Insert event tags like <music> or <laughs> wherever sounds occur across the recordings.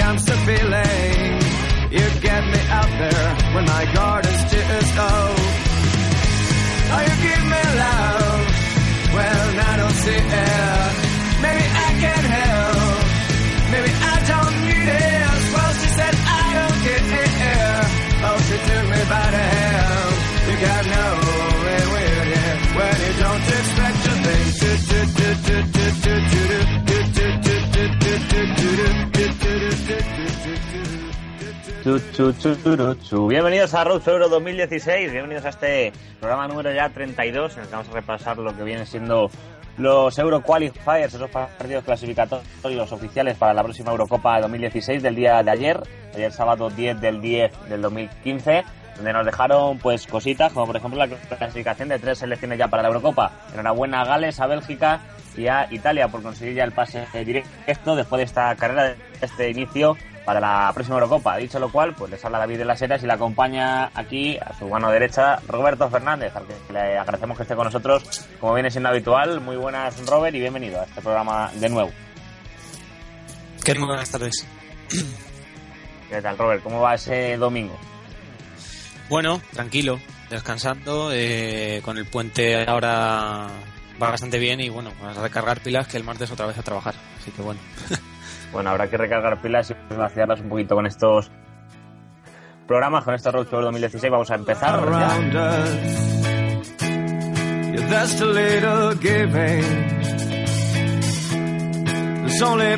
Comes a feeling. You get me out there when my guard is just low. Oh, you give me love when I don't see it. Bienvenidos a Road Euro 2016, bienvenidos a este programa número ya 32 en el que vamos a repasar lo que vienen siendo los Euro Qualifiers, esos partidos clasificatorios oficiales para la próxima Eurocopa 2016 del día de ayer, ayer sábado 10 del 10 del 2015, donde nos dejaron pues cositas como por ejemplo la clasificación de tres selecciones ya para la Eurocopa. Enhorabuena a Gales, a Bélgica y a Italia por conseguir ya el pase directo después de esta carrera, de este inicio para la próxima Eurocopa. Dicho lo cual, pues les habla David de las Heras y la acompaña aquí a su mano derecha Roberto Fernández, al que le agradecemos que esté con nosotros, como viene siendo habitual. Muy buenas, Robert, y bienvenido a este programa de nuevo. ¿Qué buenas tardes? ¿Qué tal, Robert? ¿Cómo va ese domingo? Bueno, tranquilo, descansando, eh, con el puente ahora va bastante bien y bueno, vamos a recargar pilas que el martes otra vez a trabajar, así que bueno. <laughs> Bueno, habrá que recargar pilas y vaciarlas un poquito con estos programas, con este Road Tour 2016. Vamos a empezar. around us. Yeah, that's a little giving. There's only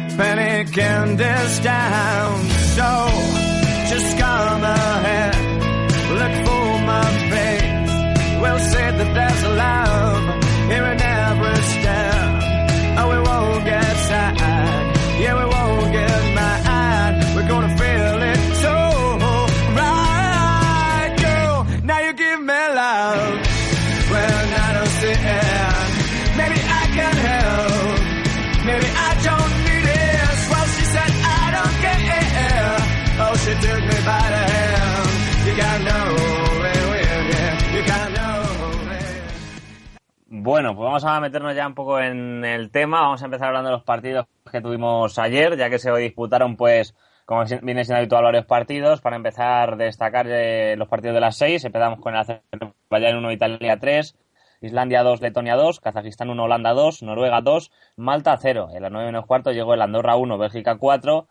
Bueno, pues vamos a meternos ya un poco en el tema. Vamos a empezar hablando de los partidos que tuvimos ayer, ya que se disputaron, pues, como viene siendo habitual, varios partidos. Para empezar, destacar eh, los partidos de las seis. Empezamos con el Azerbaiyán 1, Italia 3, Islandia 2, Letonia 2, Kazajistán 1, Holanda 2, Noruega 2, Malta 0. En las 9 menos cuarto llegó el Andorra 1, Bélgica 4,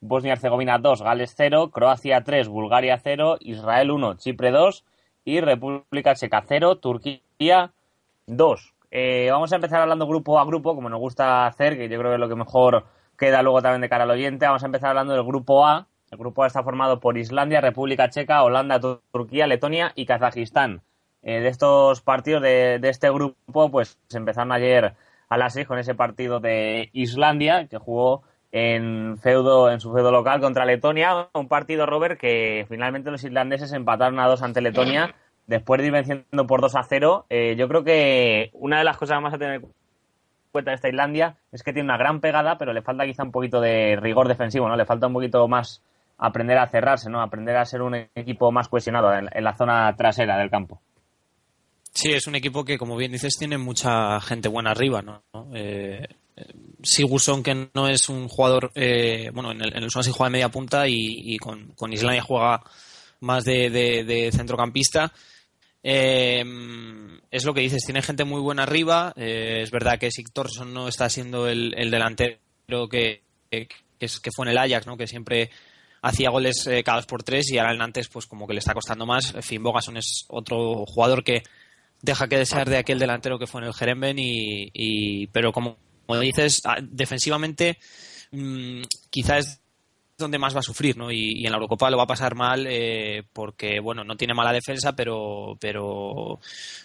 Bosnia-Herzegovina 2, Gales 0, Croacia 3, Bulgaria 0, Israel 1, Chipre 2 y República Checa 0, Turquía 2. Eh, vamos a empezar hablando grupo a grupo, como nos gusta hacer, que yo creo que es lo que mejor queda luego también de cara al oyente. Vamos a empezar hablando del grupo A. El grupo A está formado por Islandia, República Checa, Holanda, Tur- Turquía, Letonia y Kazajistán. Eh, de estos partidos de, este grupo, pues empezaron ayer a las 6 con ese partido de Islandia, que jugó en feudo en su feudo local contra Letonia, un partido Robert que finalmente los islandeses empataron a dos ante Letonia después de ir venciendo por 2 a 0. Eh, yo creo que una de las cosas más a tener en cuenta de esta Islandia es que tiene una gran pegada, pero le falta quizá un poquito de rigor defensivo, ¿no? Le falta un poquito más aprender a cerrarse, ¿no? Aprender a ser un equipo más cohesionado en, la zona trasera del campo. Sí, es un equipo que, como bien dices, tiene mucha gente buena arriba, ¿no? Eh, eh, que no es un jugador, eh, bueno, en el, en el juega de media punta y, con, Islandia juega más de centrocampista. Eh, es lo que dices, tiene gente muy buena arriba. eh, es verdad que Sigtorsson no está siendo el, el delantero que, que, que fue en el Ajax, ¿no? Que siempre hacía goles eh, cada dos por tres y ahora el Nantes pues como que le está costando más. Finn Bogason es otro jugador que deja que desear de aquel delantero que fue en el Jeremben y, y- pero como, como dices ah, defensivamente mm, quizás donde más va a sufrir, ¿no? Y, en la Eurocopa lo va a pasar mal eh, porque, bueno, no tiene mala defensa, pero, pero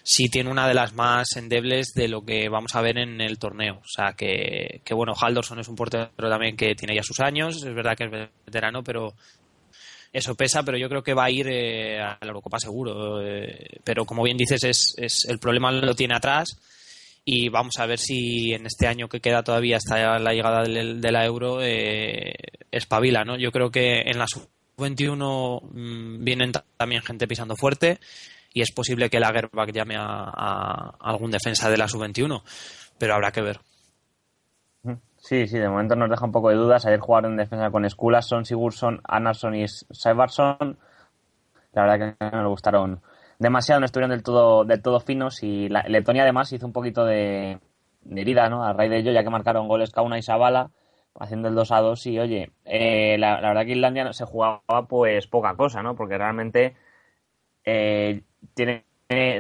sí tiene una de las más endebles de lo que vamos a ver en el torneo. O sea, que, que bueno, Halderson es un portero también que tiene ya sus años, es verdad que es veterano, pero eso pesa, pero yo creo que va a ir eh, a la Eurocopa seguro. Eh, pero como bien dices, es, es, el problema lo tiene atrás y vamos a ver si en este año que queda todavía hasta la llegada de la Euro eh, espabila, ¿no? Yo creo que en la sub-21 mm, vienen también gente pisando fuerte y es posible que la Lagerback llame a, algún defensa de la sub-21, pero habrá que ver. Sí, sí, de momento nos deja un poco de dudas. Ayer jugaron en defensa con Skulason, Sigurdsson, Anarsson y Seibarsson. La verdad que no le gustaron demasiado, no estuvieron del todo, del todo finos y la, Letonia además hizo un poquito de, herida, ¿no? A raíz de ello, ya que marcaron goles Kauna y Sabala haciendo el 2 a 2 y oye, eh, la, verdad que Islandia se jugaba pues poca cosa, ¿no? Porque realmente eh, tiene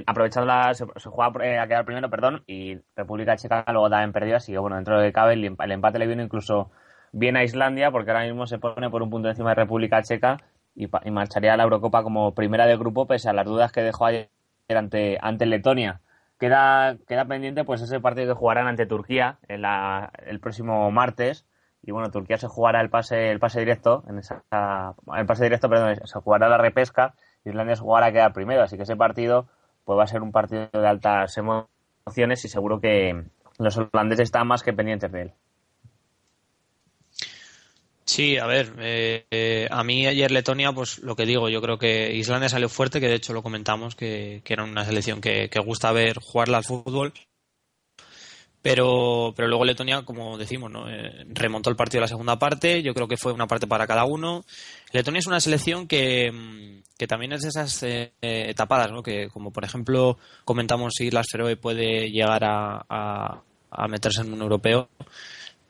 aprovechando la se, jugaba eh, a quedar primero, perdón, y República Checa luego también perdió, así que bueno, dentro de cabe el, el empate le vino incluso bien a Islandia porque ahora mismo se pone por un punto encima de República Checa y, marcharía a la Eurocopa como primera de grupo pese a las dudas que dejó ayer ante, ante Letonia. Queda, queda pendiente pues ese partido que jugarán ante Turquía en la, el próximo martes. Y bueno Turquía se jugará el pase el pase directo en esa el pase directo se jugará la repesca. Islandia se jugará a quedar primero. Así que ese partido pues va a ser un partido de altas emociones y seguro que los holandeses están más que pendientes de él Sí, a ver, eh, eh, a mí ayer Letonia, pues lo que digo, yo creo que Islandia salió fuerte, que de hecho lo comentamos, que, era una selección que, gusta ver jugarla al fútbol, pero, pero luego Letonia, como decimos, ¿no? Eh, remontó el partido de la segunda parte, yo creo que fue una parte para cada uno. Letonia es una selección que, que también es de esas etapadas, ¿no? que como por ejemplo comentamos si Las Feroe puede llegar a, a meterse en un europeo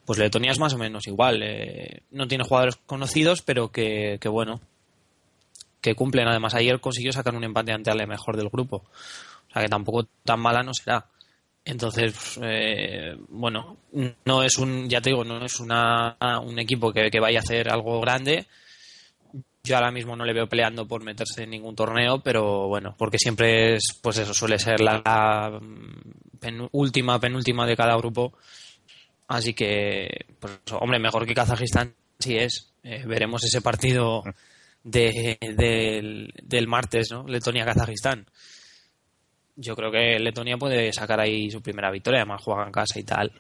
pues Letonia es más o menos igual. Eh, no tiene jugadores conocidos, pero que, bueno, que cumplen. Además, ayer consiguió sacar un empate ante Ale mejor del grupo. O sea que tampoco tan mala no será. Entonces, eh, bueno, no es un, ya te digo, no es una, un equipo que, vaya a hacer algo grande. Yo ahora mismo no le veo peleando por meterse en ningún torneo, pero bueno, porque siempre es, pues eso, suele ser la, última, penúltima de cada grupo Así que, pues, hombre, mejor que Kazajistán sí es. Eh, veremos ese partido de, del, martes, ¿no? Letonia-Kazajistán. Yo creo que Letonia puede sacar ahí su primera victoria, además juega en casa y tal.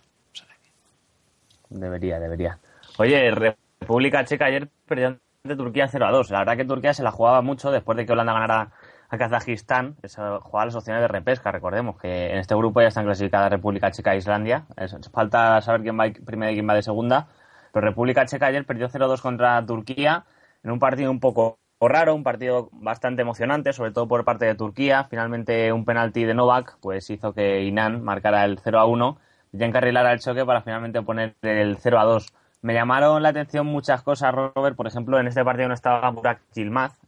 Debería, debería. Oye, República Checa ayer perdió ante Turquía 0 a 2. La verdad que Turquía se la jugaba mucho después de que Holanda ganara a Kazajistán, es jugar las opciones de repesca. Recordemos que en este grupo ya están clasificadas República Checa e Islandia. falta saber quién va primero y quién va de segunda. Pero República Checa ayer perdió 0-2 contra Turquía en un partido un poco raro, un partido bastante emocionante, sobre todo por parte de Turquía. Finalmente un penalti de Novak pues hizo que Inan marcara el 0-1 y encarrilara el choque para finalmente poner el 0-2. Me llamaron la atención muchas cosas, Robert. Por ejemplo, en este partido no estaba Burak Yilmaz,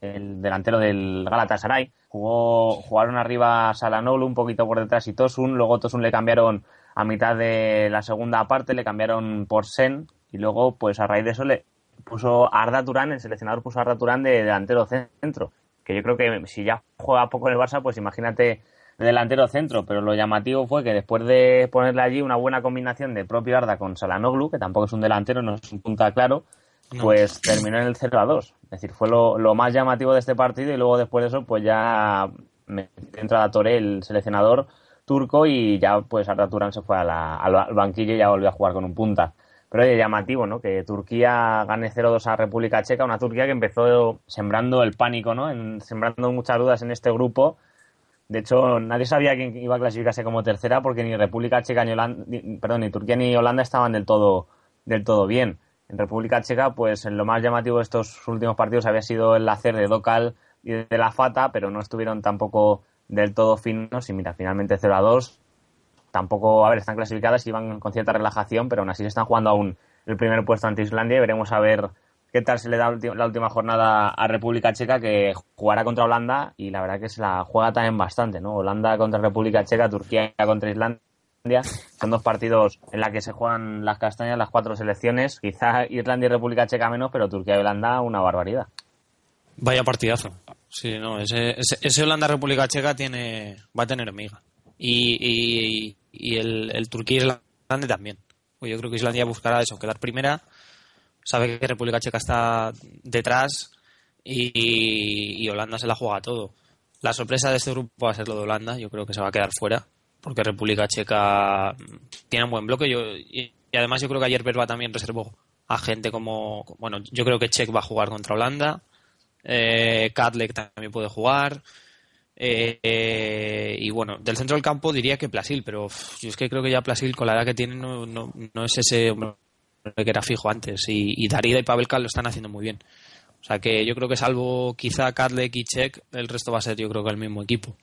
el delantero del Galatasaray. Jugó, jugaron arriba Salanolu un poquito por detrás y Tosun. Luego Tosun le cambiaron a mitad de la segunda parte, le cambiaron por Sen. Y luego, pues a raíz de eso, le puso Arda Turán, el seleccionador puso Arda Turán de delantero centro. Que yo creo que si ya juega poco en el Barça, pues imagínate de delantero centro. Pero lo llamativo fue que después de ponerle allí una buena combinación de propio Arda con Salanoglu, que tampoco es un delantero, no es un punta claro, pues terminó en el 0 a 2. Es decir, fue lo, más llamativo de este partido y luego después de eso, pues ya entra a Torre, el seleccionador turco, y ya pues Arda Turán se fue al banquillo y ya volvió a jugar con un punta. Pero es llamativo, ¿no? Que Turquía gane 0-2 a República Checa, una Turquía que empezó sembrando el pánico, ¿no? En, sembrando muchas dudas en este grupo. De hecho, nadie sabía quién iba a clasificarse como tercera porque ni República Checa ni Holanda, perdón, ni Turquía ni Holanda estaban del todo, del todo bien. En República Checa, pues lo más llamativo de estos últimos partidos había sido el hacer de Dokal y de la Fata, pero no estuvieron tampoco del todo finos y mira, finalmente 0 a 2. Tampoco, a ver, están clasificadas y van con cierta relajación, pero aún así se están jugando aún el primer puesto ante Islandia y veremos a ver qué tal se le da la última jornada a República Checa que jugará contra Holanda y la verdad que se la juega también bastante, ¿no? Holanda contra República Checa, Turquía contra Islandia Islandia. Son dos partidos en los que se juegan las castañas las cuatro selecciones. Quizá Irlanda y República Checa menos, pero Turquía y Holanda una barbaridad. Vaya partidazo. Sí, no, ese, ese, Holanda-República Checa tiene, va a tener amiga. Y, y, el, el Turquía-Islandia también. Pues yo creo que Islandia buscará eso, quedar primera. Sabe que República Checa está detrás y, y Holanda se la juega todo. La sorpresa de este grupo va a ser lo de Holanda. Yo creo que se va a quedar fuera porque República Checa tiene un buen bloque. Yo, y, además yo creo que ayer Verba también reservó a gente como... Bueno, yo creo que Check va a jugar contra Holanda. Eh, también puede jugar. Eh, y bueno, del centro del campo diría que Plasil, pero yo es que creo que ya Plasil con la edad que tiene no, no, no es ese hombre que era fijo antes. Y, Darida y Pavelka lo están haciendo muy bien. O sea que yo creo que salvo quizá Kadlec y Check, el resto va a ser yo creo que el mismo equipo.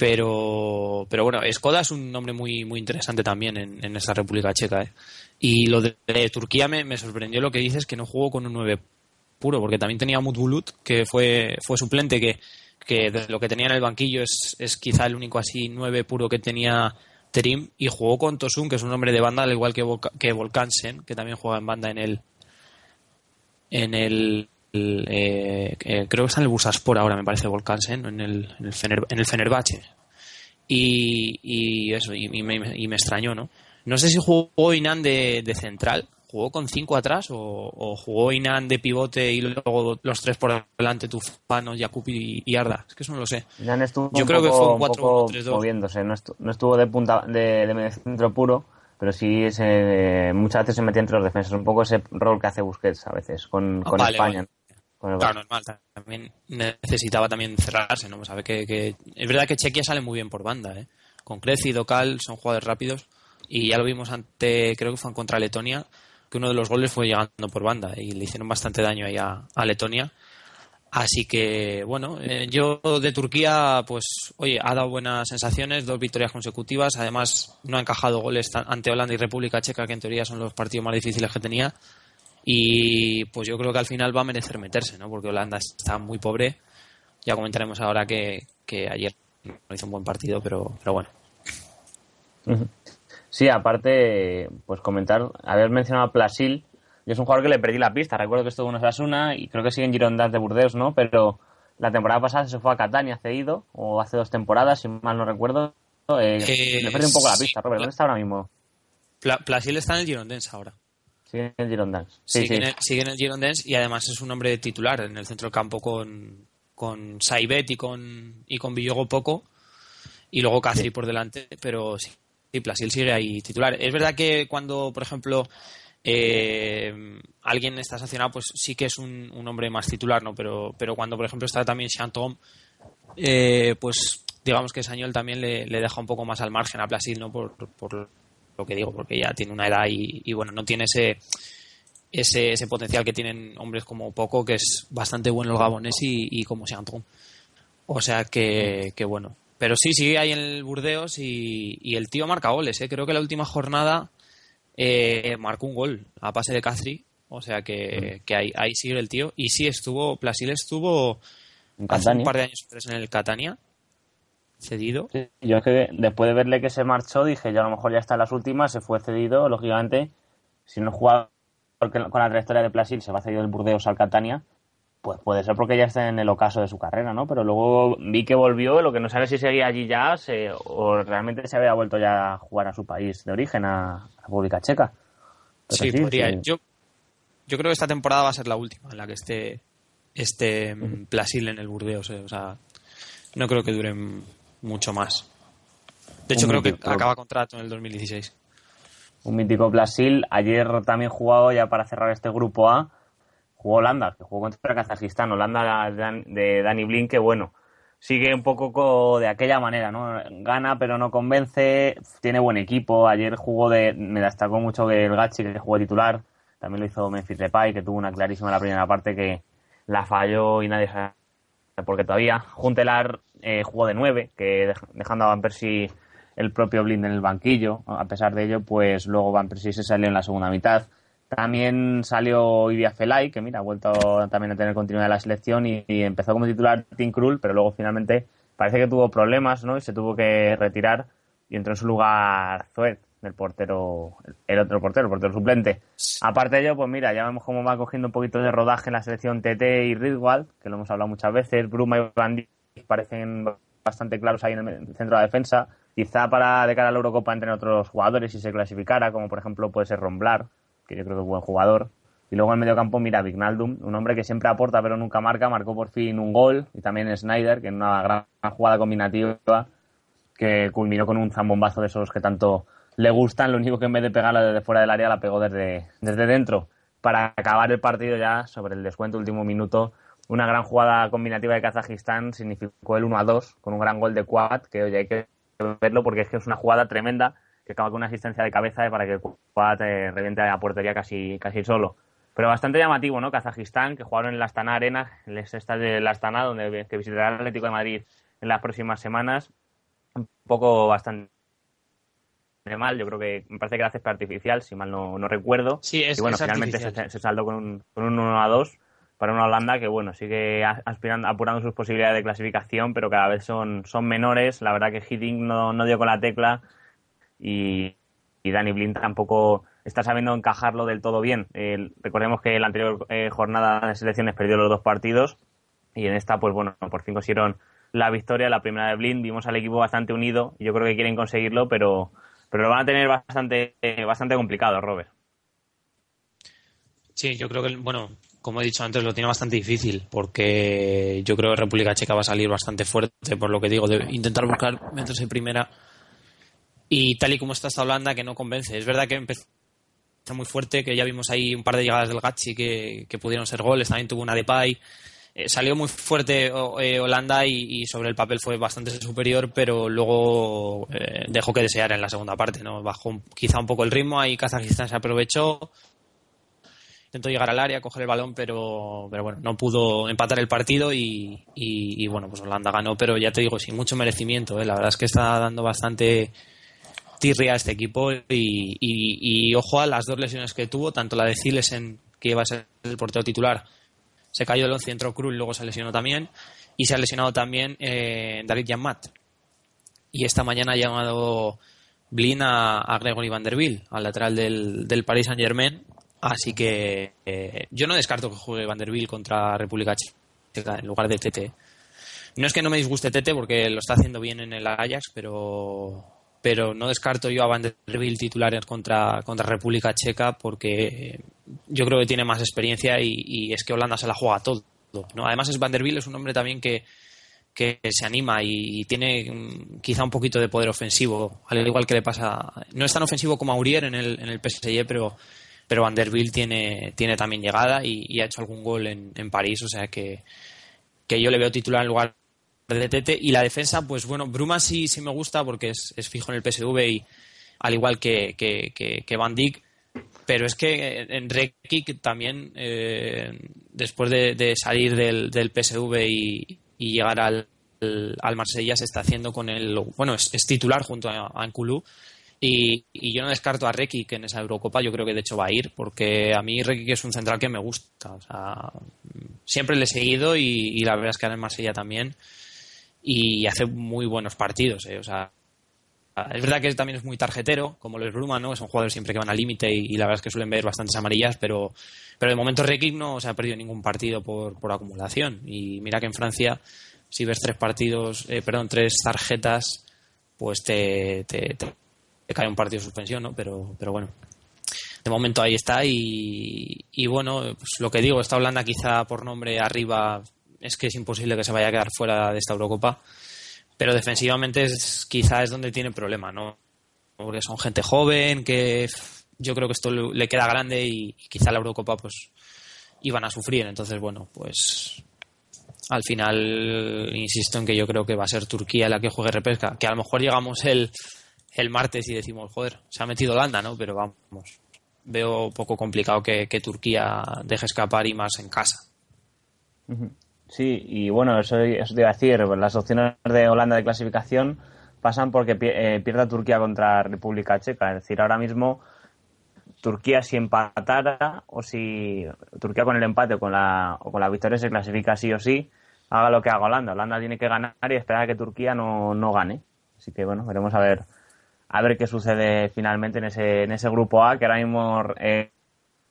Pero, pero bueno, Skoda es un nombre muy, muy interesante también en, en esta República Checa. ¿eh? Y lo de, Turquía me, me, sorprendió lo que dices, que no jugó con un 9 puro, porque también tenía Mutbulut, que fue, fue suplente, que, que de lo que tenía en el banquillo es, es quizá el único así 9 puro que tenía Terim, y jugó con Tosun, que es un hombre de banda, al igual que, que Volkansen, que también juega en banda en el, en el eh, creo que está en el Bursaspor ahora, me parece, Volkansen, en el, en el, en el Fenerbahce. Y, y eso, y, me, y, me, extrañó, ¿no? No sé si jugó Inan de, de central, jugó con cinco atrás o, jugó Inan de pivote y luego los tres por delante, Tufano, Jakub y, Arda. Es que eso no lo sé. Inan estuvo Yo creo que fue un 4 3 2 moviéndose, no estuvo, no estuvo de punta de, de centro puro, pero sí se, muchas veces se metía entre los defensas. Un poco ese rol que hace Busquets a veces con, con vale, España. Vale. Claro, normal. También necesitaba también cerrarse, ¿no? Sabe que, que, es verdad que Chequia sale muy bien por banda, ¿eh? Con Creci y Docal son jugadores rápidos y ya lo vimos ante, creo que fue contra Letonia, que uno de los goles fue llegando por banda y le hicieron bastante daño ahí a, Letonia. Así que, bueno, eh, yo de Turquía, pues, oye, ha dado buenas sensaciones, dos victorias consecutivas. Además, no ha encajado goles ante Holanda y República Checa, que en teoría son los partidos más difíciles que tenía. Y pues yo creo que al final va a merecer meterse, ¿no? Porque Holanda está muy pobre. Ya comentaremos ahora que, ayer no hizo un buen partido, pero, pero bueno. Sí, aparte, pues comentar, haber mencionado a Plasil, yo es un jugador que le perdí la pista. Recuerdo que estuvo en Osasuna y creo que sigue en Girondins de Burdeos, ¿no? Pero la temporada pasada se fue a Catania cedido, o hace dos temporadas, si mal no recuerdo. Eh, le perdí un poco la pista, Robert. ¿Dónde está ahora mismo? Plasil está en el Girondins ahora. Sigue en el Girondins. Sí, sigue, En el, Girondins y además es un hombre titular en el centro del campo con, con Saibet y con, y con Villogo poco y luego Cáceres por delante, pero sí, sí, Plasil sigue ahí titular. Es verdad que cuando, por ejemplo, eh, alguien está sancionado, pues sí que es un, un, hombre más titular, ¿no? Pero, pero cuando, por ejemplo, está también Chantom, eh, pues digamos que Sañol también le, le, deja un poco más al margen a Plasil, ¿no? Por, por lo que digo, porque ya tiene una edad y, bueno, no tiene ese, ese, ese, potencial que tienen hombres como Poco, que es bastante bueno el gabonés y, como Seantón. O sea que, que, bueno. Pero sí, sigue ahí en el Burdeos y, el tío marca goles. ¿eh? Creo que la última jornada eh, marcó un gol a pase de Castri. O sea que, que ahí, ahí, sigue el tío. Y sí, estuvo, Plasil estuvo hace un par de años en el Catania cedido. yo es que después de verle que se marchó dije, ya a lo mejor ya está en las últimas, se fue cedido, lógicamente, si no juega con la trayectoria de Plasil, se va cedido del Burdeos al Catania, pues puede ser porque ya está en el ocaso de su carrera, ¿no? Pero luego vi que volvió, lo que no sabe si seguía allí ya o realmente se había vuelto ya a jugar a su país de origen, a, República Checa. sí, podría. Yo, yo creo que esta temporada va a ser la última en la que esté este Plasil en el Burdeos. Eh. O sea, no creo que duren mucho más. De hecho, creo que acaba contrato en el 2016. Un mítico Brasil. Ayer también jugado, ya para cerrar este grupo A, jugó Holanda, que jugó contra Kazajistán. Holanda de Dani Blin, que bueno, sigue un poco de aquella manera, ¿no? Gana, pero no convence. Tiene buen equipo. Ayer jugó de. Me destacó mucho que el Gachi, que jugó titular. También lo hizo Memphis Depay, que tuvo una clarísima en la primera parte que la falló y nadie sabe porque todavía Juntelar eh, jugó de nueve, que dejando a Van Persie el propio Blind en el banquillo. A pesar de ello, pues luego Van Persie se salió en la segunda mitad. También salió Idia Felay, que mira, ha vuelto también a tener continuidad en la selección y, empezó como titular Tim Krul, pero luego finalmente parece que tuvo problemas, ¿no? Y se tuvo que retirar y entró en su lugar Zoet, el portero, el otro portero, el portero suplente. Aparte de ello, pues mira, ya vemos cómo va cogiendo un poquito de rodaje en la selección TT y Ridwald, que lo hemos hablado muchas veces. Bruma y Van parecen bastante claros ahí en el centro de la defensa. Quizá para de cara a la Eurocopa entren otros jugadores si se clasificara, como por ejemplo puede ser Romblar, que yo creo que es buen jugador. Y luego en medio campo, mira, Vignaldum, un hombre que siempre aporta pero nunca marca, marcó por fin un gol. Y también Snyder, que en una gran jugada combinativa que culminó con un zambombazo de esos que tanto le gustan. Lo único que en vez de pegarla desde fuera del área, la pegó desde, desde dentro. Para acabar el partido ya, sobre el descuento, último minuto, una gran jugada combinativa de Kazajistán significó el 1 a 2 con un gran gol de Quad, que oye, hay que verlo porque es que es una jugada tremenda que acaba con una asistencia de cabeza para que Quad eh, reviente a la portería casi, casi solo. Pero bastante llamativo, ¿no? Kazajistán, que jugaron en la Astana Arena, el estadio de la Astana, donde que visitará el Atlético de Madrid en las próximas semanas. Un poco bastante mal, yo creo que me parece que era césped artificial, si mal no, no recuerdo. Sí, es, y bueno, es finalmente se saldó con un, con un 1 a 2 para una Holanda que bueno sigue apurando sus posibilidades de clasificación, pero cada vez son, son menores. La verdad que Hiddink no, dio con la tecla y, y Danny Blind tampoco está sabiendo encajarlo del todo bien. Recordemos que en la anterior eh, jornada de selecciones perdió los dos partidos y en esta, pues bueno, por fin consiguieron la victoria, la primera de Blind. Vimos al equipo bastante unido yo creo que quieren conseguirlo, pero, pero lo van a tener bastante, bastante complicado, Robert. Sí, yo creo que, bueno, como he dicho antes, lo tiene bastante difícil, porque yo creo que República Checa va a salir bastante fuerte, por lo que digo, de intentar buscar meterse primera. Y tal y como está esta Holanda, que no convence. Es verdad que empezó muy fuerte, que ya vimos ahí un par de llegadas del Gachi que, pudieron ser goles, también tuvo una de Pai. Eh, salió muy fuerte eh, Holanda y, sobre el papel fue bastante superior, pero luego eh, dejó que desear en la segunda parte, ¿no? Bajó quizá un poco el ritmo, ahí Kazajistán se aprovechó, intentó llegar al área, coger el balón, pero, pero bueno, no pudo empatar el partido y, y- bueno, pues Holanda ganó, pero ya te digo, sin mucho merecimiento, ¿eh? la verdad es que está dando bastante tirria a este equipo y, y- ojo a las dos lesiones que tuvo, tanto la de Zilesen, que iba a ser el portero titular, se cayó del 11 y entró Krul, luego se lesionó también, y se ha lesionado también eh, David Yanmat. Y esta mañana ha llamado Blin a, a Gregory Vanderbilt, al lateral del, del Paris Saint Germain. Así que eh, yo no descarto que juegue Vanderbilt contra República Checa en lugar de Tete. No es que no me disguste Tete porque lo está haciendo bien en el Ajax, pero, pero no descarto yo a Vanderbilt titulares contra, contra República Checa porque yo creo que tiene más experiencia y, y es que Holanda se la juega todo. ¿no? Además, es Vanderbilt es un hombre también que, que se anima y tiene mm, quizá un poquito de poder ofensivo, al igual que le pasa. No es tan ofensivo como Aurier en el, en el PSG, pero, pero Vanderbilt tiene, tiene también llegada y, ha hecho algún gol en, en París, o sea que, que yo le veo titular en lugar de Tete. Y la defensa, pues bueno, Bruma sí, sí me gusta porque es, es fijo en el PSV y al igual que, que, que, que Van Dijk, pero es que en Rekic también, eh, después de, salir del, del PSV y, llegar al, al Marsella, se está haciendo con el. Bueno, es, titular junto a, a Nkulú. Y, y yo no descarto a Rekic en esa Eurocopa, yo creo que de hecho va a ir, porque a mí Rekic es un central que me gusta. O sea, siempre le he seguido y, la verdad es que ahora en Marsella también. Y hace muy buenos partidos, eh, o sea, es verdad que también es muy tarjetero, como lo es Bruma, ¿no? Son jugadores siempre que van al límite y, la verdad es que suelen ver bastantes amarillas, pero, pero de momento Rekic no se ha perdido ningún partido por, por acumulación. Y mira que en Francia, si ves tres partidos, eh, perdón, tres tarjetas, pues te- cae un partido de suspensión, ¿no? Pero, pero bueno, de momento ahí está y, y bueno, pues lo que digo, esta Holanda quizá por nombre arriba es que es imposible que se vaya a quedar fuera de esta Eurocopa pero defensivamente es, quizá es donde tiene problema, ¿no? Porque son gente joven, que yo creo que esto le queda grande y quizá la Eurocopa pues iban a sufrir. Entonces, bueno, pues al final insisto en que yo creo que va a ser Turquía la que juegue repesca, que a lo mejor llegamos el, el martes y decimos, joder, se ha metido Holanda, ¿no? Pero vamos, veo poco complicado que, Turquía deje escapar y más en casa. Sí, y bueno, eso, eso te iba a decir, pues las opciones de Holanda de clasificación pasan porque eh, pierda Turquía contra República Checa. Es decir, ahora mismo Turquía si empatara o si Turquía con el empate o con la, o con la victoria se clasifica sí o sí, haga lo que haga Holanda. Holanda tiene que ganar y esperar a que Turquía no, no gane. Así que bueno, veremos a ver a ver qué sucede finalmente en ese, en ese grupo A, que ahora mismo eh,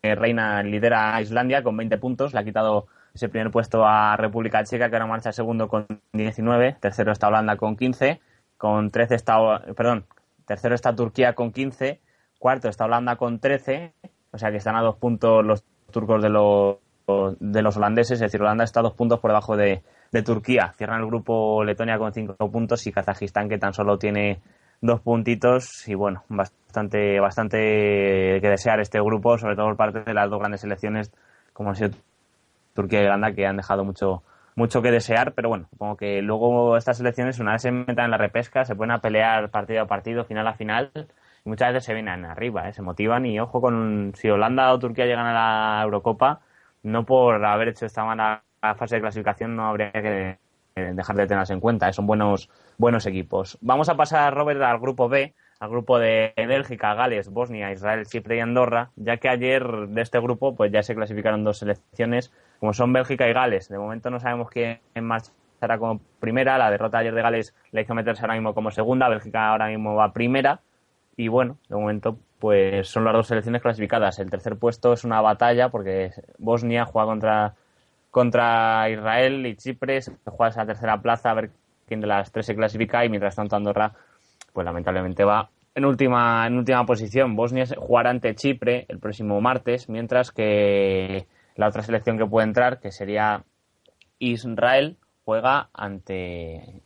eh, reina, lidera a Islandia con 20 puntos, le ha quitado ese primer puesto a República Checa, que ahora marcha segundo con 19, tercero está Holanda con 15, con 13 está, perdón, tercero está Turquía con 15, cuarto está Holanda con 13, o sea que están a dos puntos los turcos de los, de los holandeses, es decir, Holanda está a dos puntos por debajo de, de Turquía. Cierran el grupo Letonia con cinco puntos y Kazajistán que tan solo tiene dos puntitos y bueno, bastante, bastante que desear este grupo, sobre todo por parte de las dos grandes selecciones como han sido Turquía y Holanda que han dejado mucho, mucho que desear, pero bueno, supongo que luego estas selecciones una vez se metan en la repesca se pueden a pelear partido a partido, final a final y muchas veces se vienen arriba, ¿eh? se motivan y ojo con si Holanda o Turquía llegan a la Eurocopa, no por haber hecho esta mala fase de clasificación no habría que dejar de tenerlas en cuenta, ¿eh? son buenos buenos equipos. Vamos a pasar, Robert, al grupo B, al grupo de Bélgica, Gales, Bosnia, Israel, Chipre y Andorra, ya que ayer de este grupo pues ya se clasificaron dos selecciones, como son Bélgica y Gales. De momento no sabemos quién marchará como primera, la derrota ayer de Gales le hizo meterse ahora mismo como segunda, Bélgica ahora mismo va primera, y bueno, de momento pues son las dos selecciones clasificadas. El tercer puesto es una batalla porque Bosnia juega contra contra Israel y Chipre, se juega esa tercera plaza a ver quién de las tres se clasifica y mientras tanto Andorra, pues lamentablemente va en última, en última posición. Bosnia jugará ante Chipre el próximo martes, mientras que la otra selección que puede entrar, que sería Israel, juega ante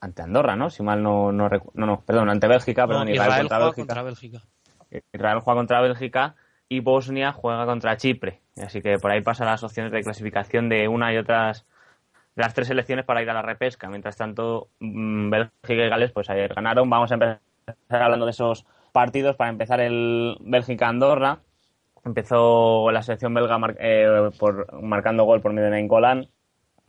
ante Andorra, ¿no? Si mal no no, no, no perdón, ante Bélgica, perdón, Israel, contra, juega contra Bélgica. Israel juega contra Bélgica y Bosnia juega contra Chipre. Así que por ahí pasan las opciones de clasificación de una y otras las tres selecciones para ir a la repesca. Mientras tanto, mm, Bélgica y Gales, pues ayer ganaron. Vamos a empezar hablando de esos partidos. Para empezar, el Bélgica-Andorra. Empezó la selección belga eh, por, marcando gol por medio de Nainggolan,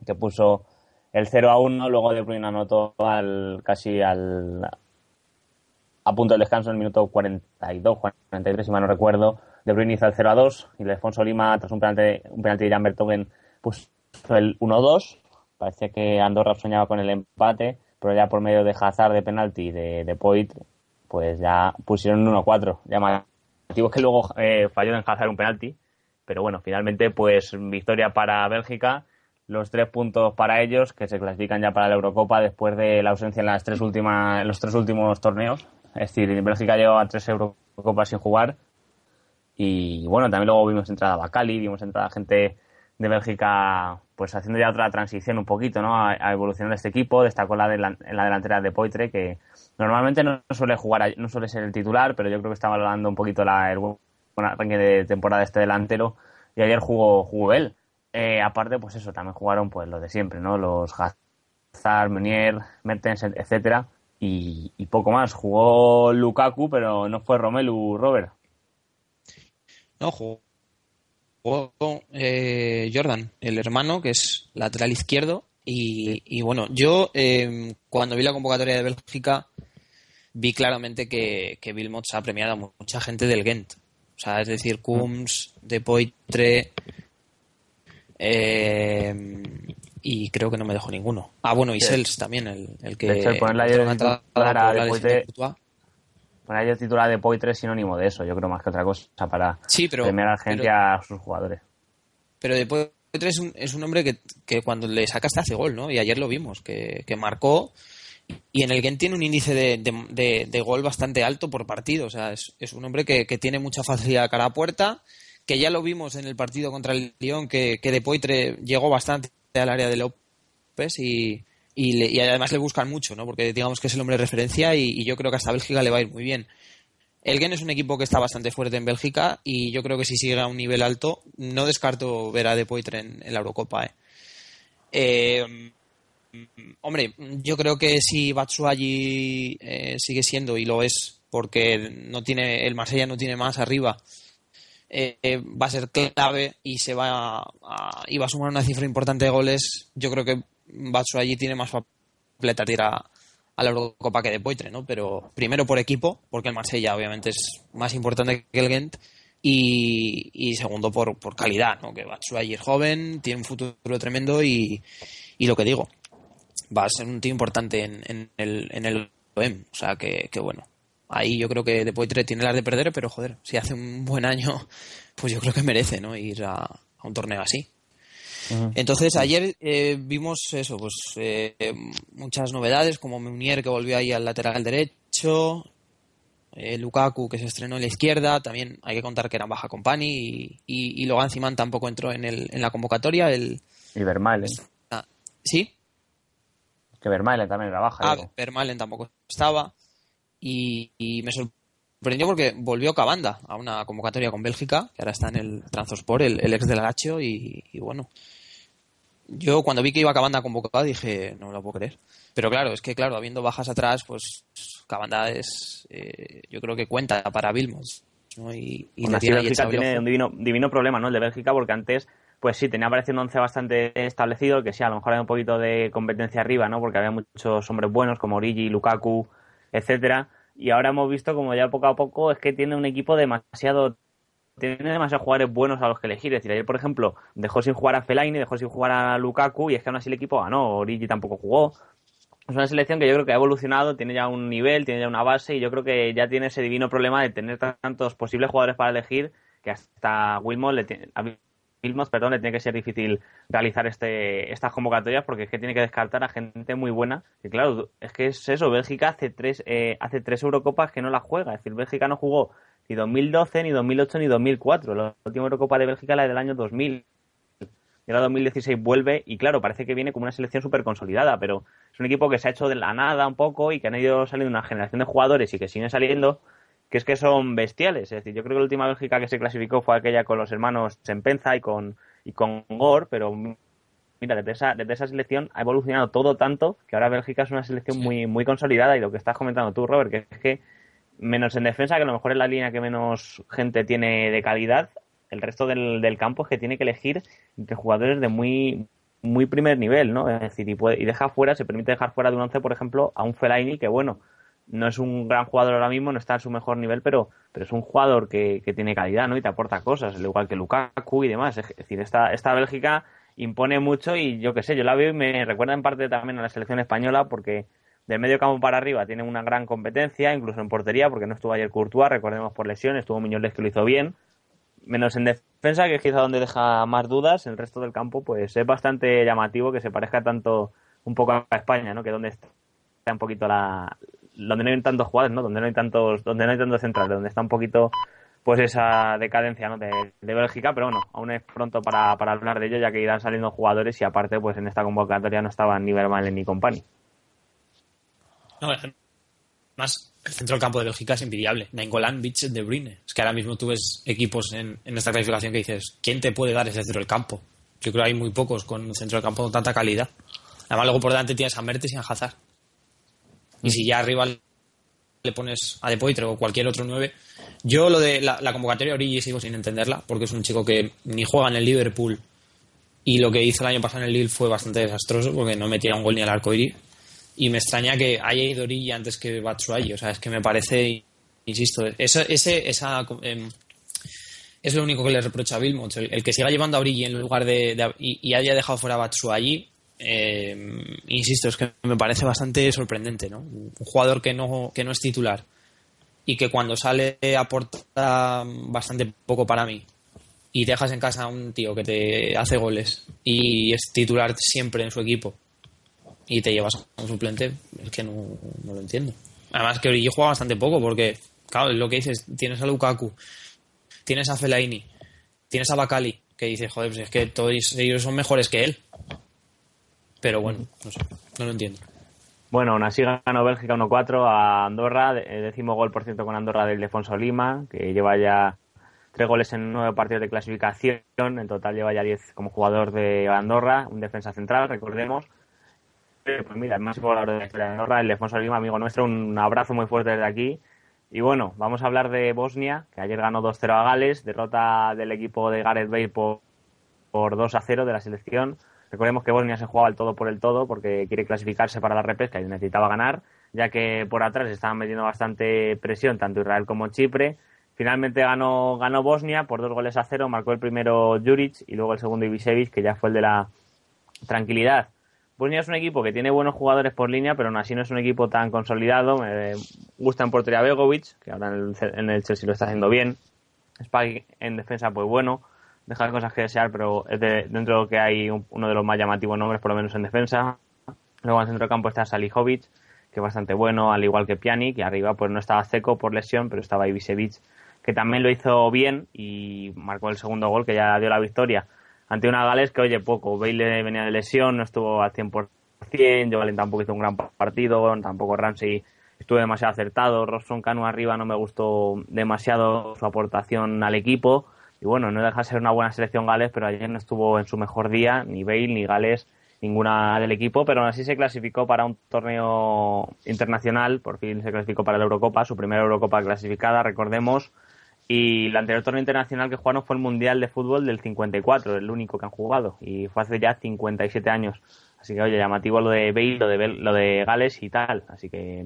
que puso el 0 a 1. Luego De Bruyne anotó al, casi al, a punto del descanso en el minuto 42, 43, si mal no recuerdo. De Bruyne hizo el 0 a 2 y Alfonso Lima, tras un penalti, un penalti de Jan Bertogen, puso el 1 a 2 Parecía que Andorra soñaba con el empate, pero ya por medio de Hazard de penalti de, de Poit, pues ya pusieron 1-4. Llamativo que luego eh, falló en Hazard un penalti, pero bueno, finalmente pues victoria para Bélgica, los tres puntos para ellos que se clasifican ya para la Eurocopa después de la ausencia en las tres últimas, los tres últimos torneos. Es decir, Bélgica lleva tres Eurocopas sin jugar. Y bueno, también luego vimos entrada a Bacali, vimos entrada a gente de Bélgica, pues haciendo ya otra transición un poquito, ¿no? A, evolucionar este equipo. Destacó la en la delantera de Poitre, que normalmente no suele jugar, no suele ser el titular, pero yo creo que está valorando un poquito la, el buen arranque de temporada de este delantero. Y ayer jugó, jugó él. Eh, aparte, pues eso, también jugaron pues lo de siempre, ¿no? Los Hazard, Meunier, Mertens, etcétera. Y, poco más. Jugó Lukaku, pero no fue Romelu, Robert. No, jugó eh, Jordan, el hermano, que es lateral izquierdo. Y, bueno, yo eh, cuando vi la convocatoria de Bélgica vi claramente que, que Wilmot se ha premiado a mucha gente del Ghent. O sea, es decir, Kums, De Poitre. Eh, y creo que no me dejo ninguno. Ah, bueno, y Sels también, el, el que. De hecho, ponerla de para ellos titular de Poitre es sinónimo de eso, yo creo más que otra cosa, para sí, pero, a gente a sus jugadores. Pero de Poitre es un, es un hombre que, que, cuando le sacas te hace gol, ¿no? Y ayer lo vimos, que, que marcó y en el Gen tiene un índice de, de, de, gol bastante alto por partido, o sea, es, es un hombre que, que, tiene mucha facilidad cara a puerta, que ya lo vimos en el partido contra el Lyon, que, que de Poitre llegó bastante al área de López y, y, además le buscan mucho, ¿no? Porque digamos que es el hombre de referencia y, yo creo que hasta Bélgica le va a ir muy bien. El Gen es un equipo que está bastante fuerte en Bélgica y yo creo que si sigue a un nivel alto, no descarto ver a De Poitre en, la Eurocopa. ¿eh? Eh, hombre, yo creo que si Batshuayi eh, sigue siendo y lo es porque no tiene el Marsella no tiene más arriba, va a ser clave y se va a, y va a sumar una cifra importante de goles. Yo creo que allí tiene más papeleta tira a la Eurocopa que de Poitre, ¿no? Pero primero por equipo, porque el Marsella obviamente es más importante que el Gent, y, segundo por, por calidad, ¿no? Que allí es joven, tiene un futuro tremendo y, lo que digo, va a ser un tío importante en, el, en el Bohem. O sea que, que bueno, ahí yo creo que De Poitre tiene las de perder, pero joder, si hace un buen año, <laughs> pues yo creo que merece, ¿no? Ir a, a un torneo así. Entonces ayer eh, vimos eso, pues eh, muchas novedades, como Meunier que volvió ahí al lateral derecho, eh, Lukaku que se estrenó en la izquierda, también hay que contar que era baja Company y, y, y Logan Ciman tampoco entró en, el, en la convocatoria. El, Y Vermaelen. ah, ¿Sí? Que Vermaelen también era baja. Ah. Vermaelen tampoco estaba. Y, y me sorprendió porque volvió Cabanda a una convocatoria con Bélgica, que ahora está en el Transosport, el, el ex del Lazio, y, y bueno. Yo cuando vi que iba Cabanda convocado dije, no me lo puedo creer. Pero claro, es que claro, habiendo bajas atrás, pues Cabanda es, eh, yo creo que cuenta para Vilmos. ¿no? Y, y tiene ahí Bélgica tiene un divino, divino problema, ¿no? El de Bélgica, porque antes, pues sí, tenía pareciendo un once bastante establecido, que sí, a lo mejor había un poquito de competencia arriba, ¿no? Porque había muchos hombres buenos como Origi, Lukaku, etcétera. Y ahora hemos visto como ya poco a poco es que tiene un equipo demasiado tiene demasiados jugadores buenos a los que elegir. Es decir, ayer, por ejemplo, dejó sin jugar a Fellaini, dejó sin jugar a Lukaku, y es que aún así el equipo ganó. Origi tampoco jugó. Es una selección que yo creo que ha evolucionado, tiene ya un nivel, tiene ya una base, y yo creo que ya tiene ese divino problema de tener tantos posibles jugadores para elegir que hasta Wilmot le tiene, Wilmot, perdón, le tiene que ser difícil realizar este, estas convocatorias porque es que tiene que descartar a gente muy buena. Y claro, es que es eso, Bélgica hace tres, eh, hace tres Eurocopas que no la juega. Es decir, Bélgica no jugó ni 2012, ni 2008, ni 2004. La última Eurocopa de Bélgica la del año 2000. Y ahora 2016 vuelve y claro, parece que viene como una selección súper consolidada, pero es un equipo que se ha hecho de la nada un poco y que han ido saliendo una generación de jugadores y que siguen saliendo que es que son bestiales. Es decir, yo creo que la última Bélgica que se clasificó fue aquella con los hermanos Sempenza y con, y con Gore, pero mira, desde esa, desde esa selección ha evolucionado todo tanto que ahora Bélgica es una selección muy, muy consolidada y lo que estás comentando tú, Robert, que es que menos en defensa, que a lo mejor es la línea que menos gente tiene de calidad, el resto del, del campo es que tiene que elegir entre jugadores de muy muy primer nivel, ¿no? Es decir, y, puede, y deja fuera, se permite dejar fuera de un once, por ejemplo, a un Fellaini que, bueno, no es un gran jugador ahora mismo, no está en su mejor nivel, pero, pero es un jugador que, que tiene calidad, ¿no? Y te aporta cosas, al igual que Lukaku y demás. Es decir, esta, esta Bélgica impone mucho y yo qué sé, yo la veo y me recuerda en parte también a la selección española porque del medio campo para arriba tiene una gran competencia, incluso en portería, porque no estuvo ayer Courtois, recordemos por lesión, estuvo Miñoles que lo hizo bien, menos en defensa, que es quizá donde deja más dudas, el resto del campo pues es bastante llamativo que se parezca tanto un poco a España, ¿no? Que donde está un poquito la donde no hay tantos jugadores, ¿no? Donde no hay tantos donde no hay tantos centrales, donde está un poquito pues esa decadencia ¿no? de, de, Bélgica, pero bueno, aún es pronto para, para, hablar de ello, ya que irán saliendo jugadores y aparte, pues en esta convocatoria no estaban ni Vermaelen ni Company. No, además, el centro del campo de Bélgica es envidiable. Nainggolan, Bitch, De Bruyne. Es que ahora mismo tú ves equipos en, en, esta clasificación que dices, ¿quién te puede dar ese centro del campo? Yo creo que hay muy pocos con un centro del campo con tanta calidad. Además, luego por delante tienes a Mertes y a Hazard. Y si ya arriba le pones a De Poitre o cualquier otro 9. Yo lo de la, convocatoria Origi sigo sin entenderla, porque es un chico que ni juega en el Liverpool y lo que hizo el año pasado en el Lille fue bastante desastroso porque no metía un gol ni al arco iris. Y me extraña que haya ido Origi antes que Batshuayi. O sea, es que me parece, insisto, esa, ese, esa, eh, es lo único que le reprocha a Wilmot. El, que siga llevando a Origi en lugar de, de y, y, haya dejado fuera a Batshuayi, eh, insisto, es que me parece bastante sorprendente, ¿no? Un jugador que no, que no es titular y que cuando sale aporta bastante poco para mí y dejas en casa a un tío que te hace goles y es titular siempre en su equipo y te llevas a un suplente, es que no, no lo entiendo. Además que Origi juega bastante poco porque, claro, lo que dices, tienes a Lukaku, tienes a Fellaini, tienes a Bakali, que dices, joder, pues es que todos ellos son mejores que él. Pero bueno, no sé, no lo entiendo. Bueno, aún así ganó Bélgica 1-4 a Andorra, décimo gol por cierto con Andorra del Defonso Lima, que lleva ya tres goles en nueve partidos de clasificación, en total lleva ya diez como jugador de Andorra, un defensa central, recordemos. Pues mira, el máximo goleador de la historia de Andorra, el Defonso Lima, amigo nuestro, un abrazo muy fuerte desde aquí. Y bueno, vamos a hablar de Bosnia, que ayer ganó 2-0 a Gales, derrota del equipo de Gareth Bale por, por 2-0 de la selección. Recordemos que Bosnia se jugaba el todo por el todo porque quiere clasificarse para la repesca y necesitaba ganar, ya que por atrás estaban metiendo bastante presión tanto Israel como Chipre. Finalmente ganó, ganó Bosnia por dos goles a cero, marcó el primero Juric y luego el segundo Ibisevic, que ya fue el de la tranquilidad. Bosnia es un equipo que tiene buenos jugadores por línea, pero aún así no es un equipo tan consolidado. Me gusta en portería Begovic, que ahora en el, en el Chelsea lo está haciendo bien. Spike en defensa, pues bueno. Deja cosas que desear, pero es de, dentro de lo que hay un- uno de los más llamativos nombres, por lo menos en defensa. Luego en centro del campo está Salihovic, que es bastante bueno, al igual que Pjanic, y arriba pues no estaba seco por lesión, pero estaba Ibisevic, que también lo hizo bien y marcó el segundo gol que ya dio la victoria ante una Gales que, oye, poco. Bale venía de lesión, no estuvo al 100%, Jovelin tampoco hizo un gran partido, tampoco Ramsey estuvo demasiado acertado, Robson Cano arriba no me gustó demasiado su aportación al equipo, y bueno, no deja de ser una buena selección Gales, pero ayer no estuvo en su mejor día, ni Bale, ni Gales, ninguna del equipo, pero aún así se clasificó para un torneo internacional, por fin se clasificó para la Eurocopa, su primera Eurocopa clasificada, recordemos, y el anterior torneo internacional que jugaron fue el Mundial de Fútbol del 54, el único que han jugado, y fue hace ya 57 años. Así que, oye, llamativo lo de Bale, lo de, Bel- lo de Gales y tal. Así que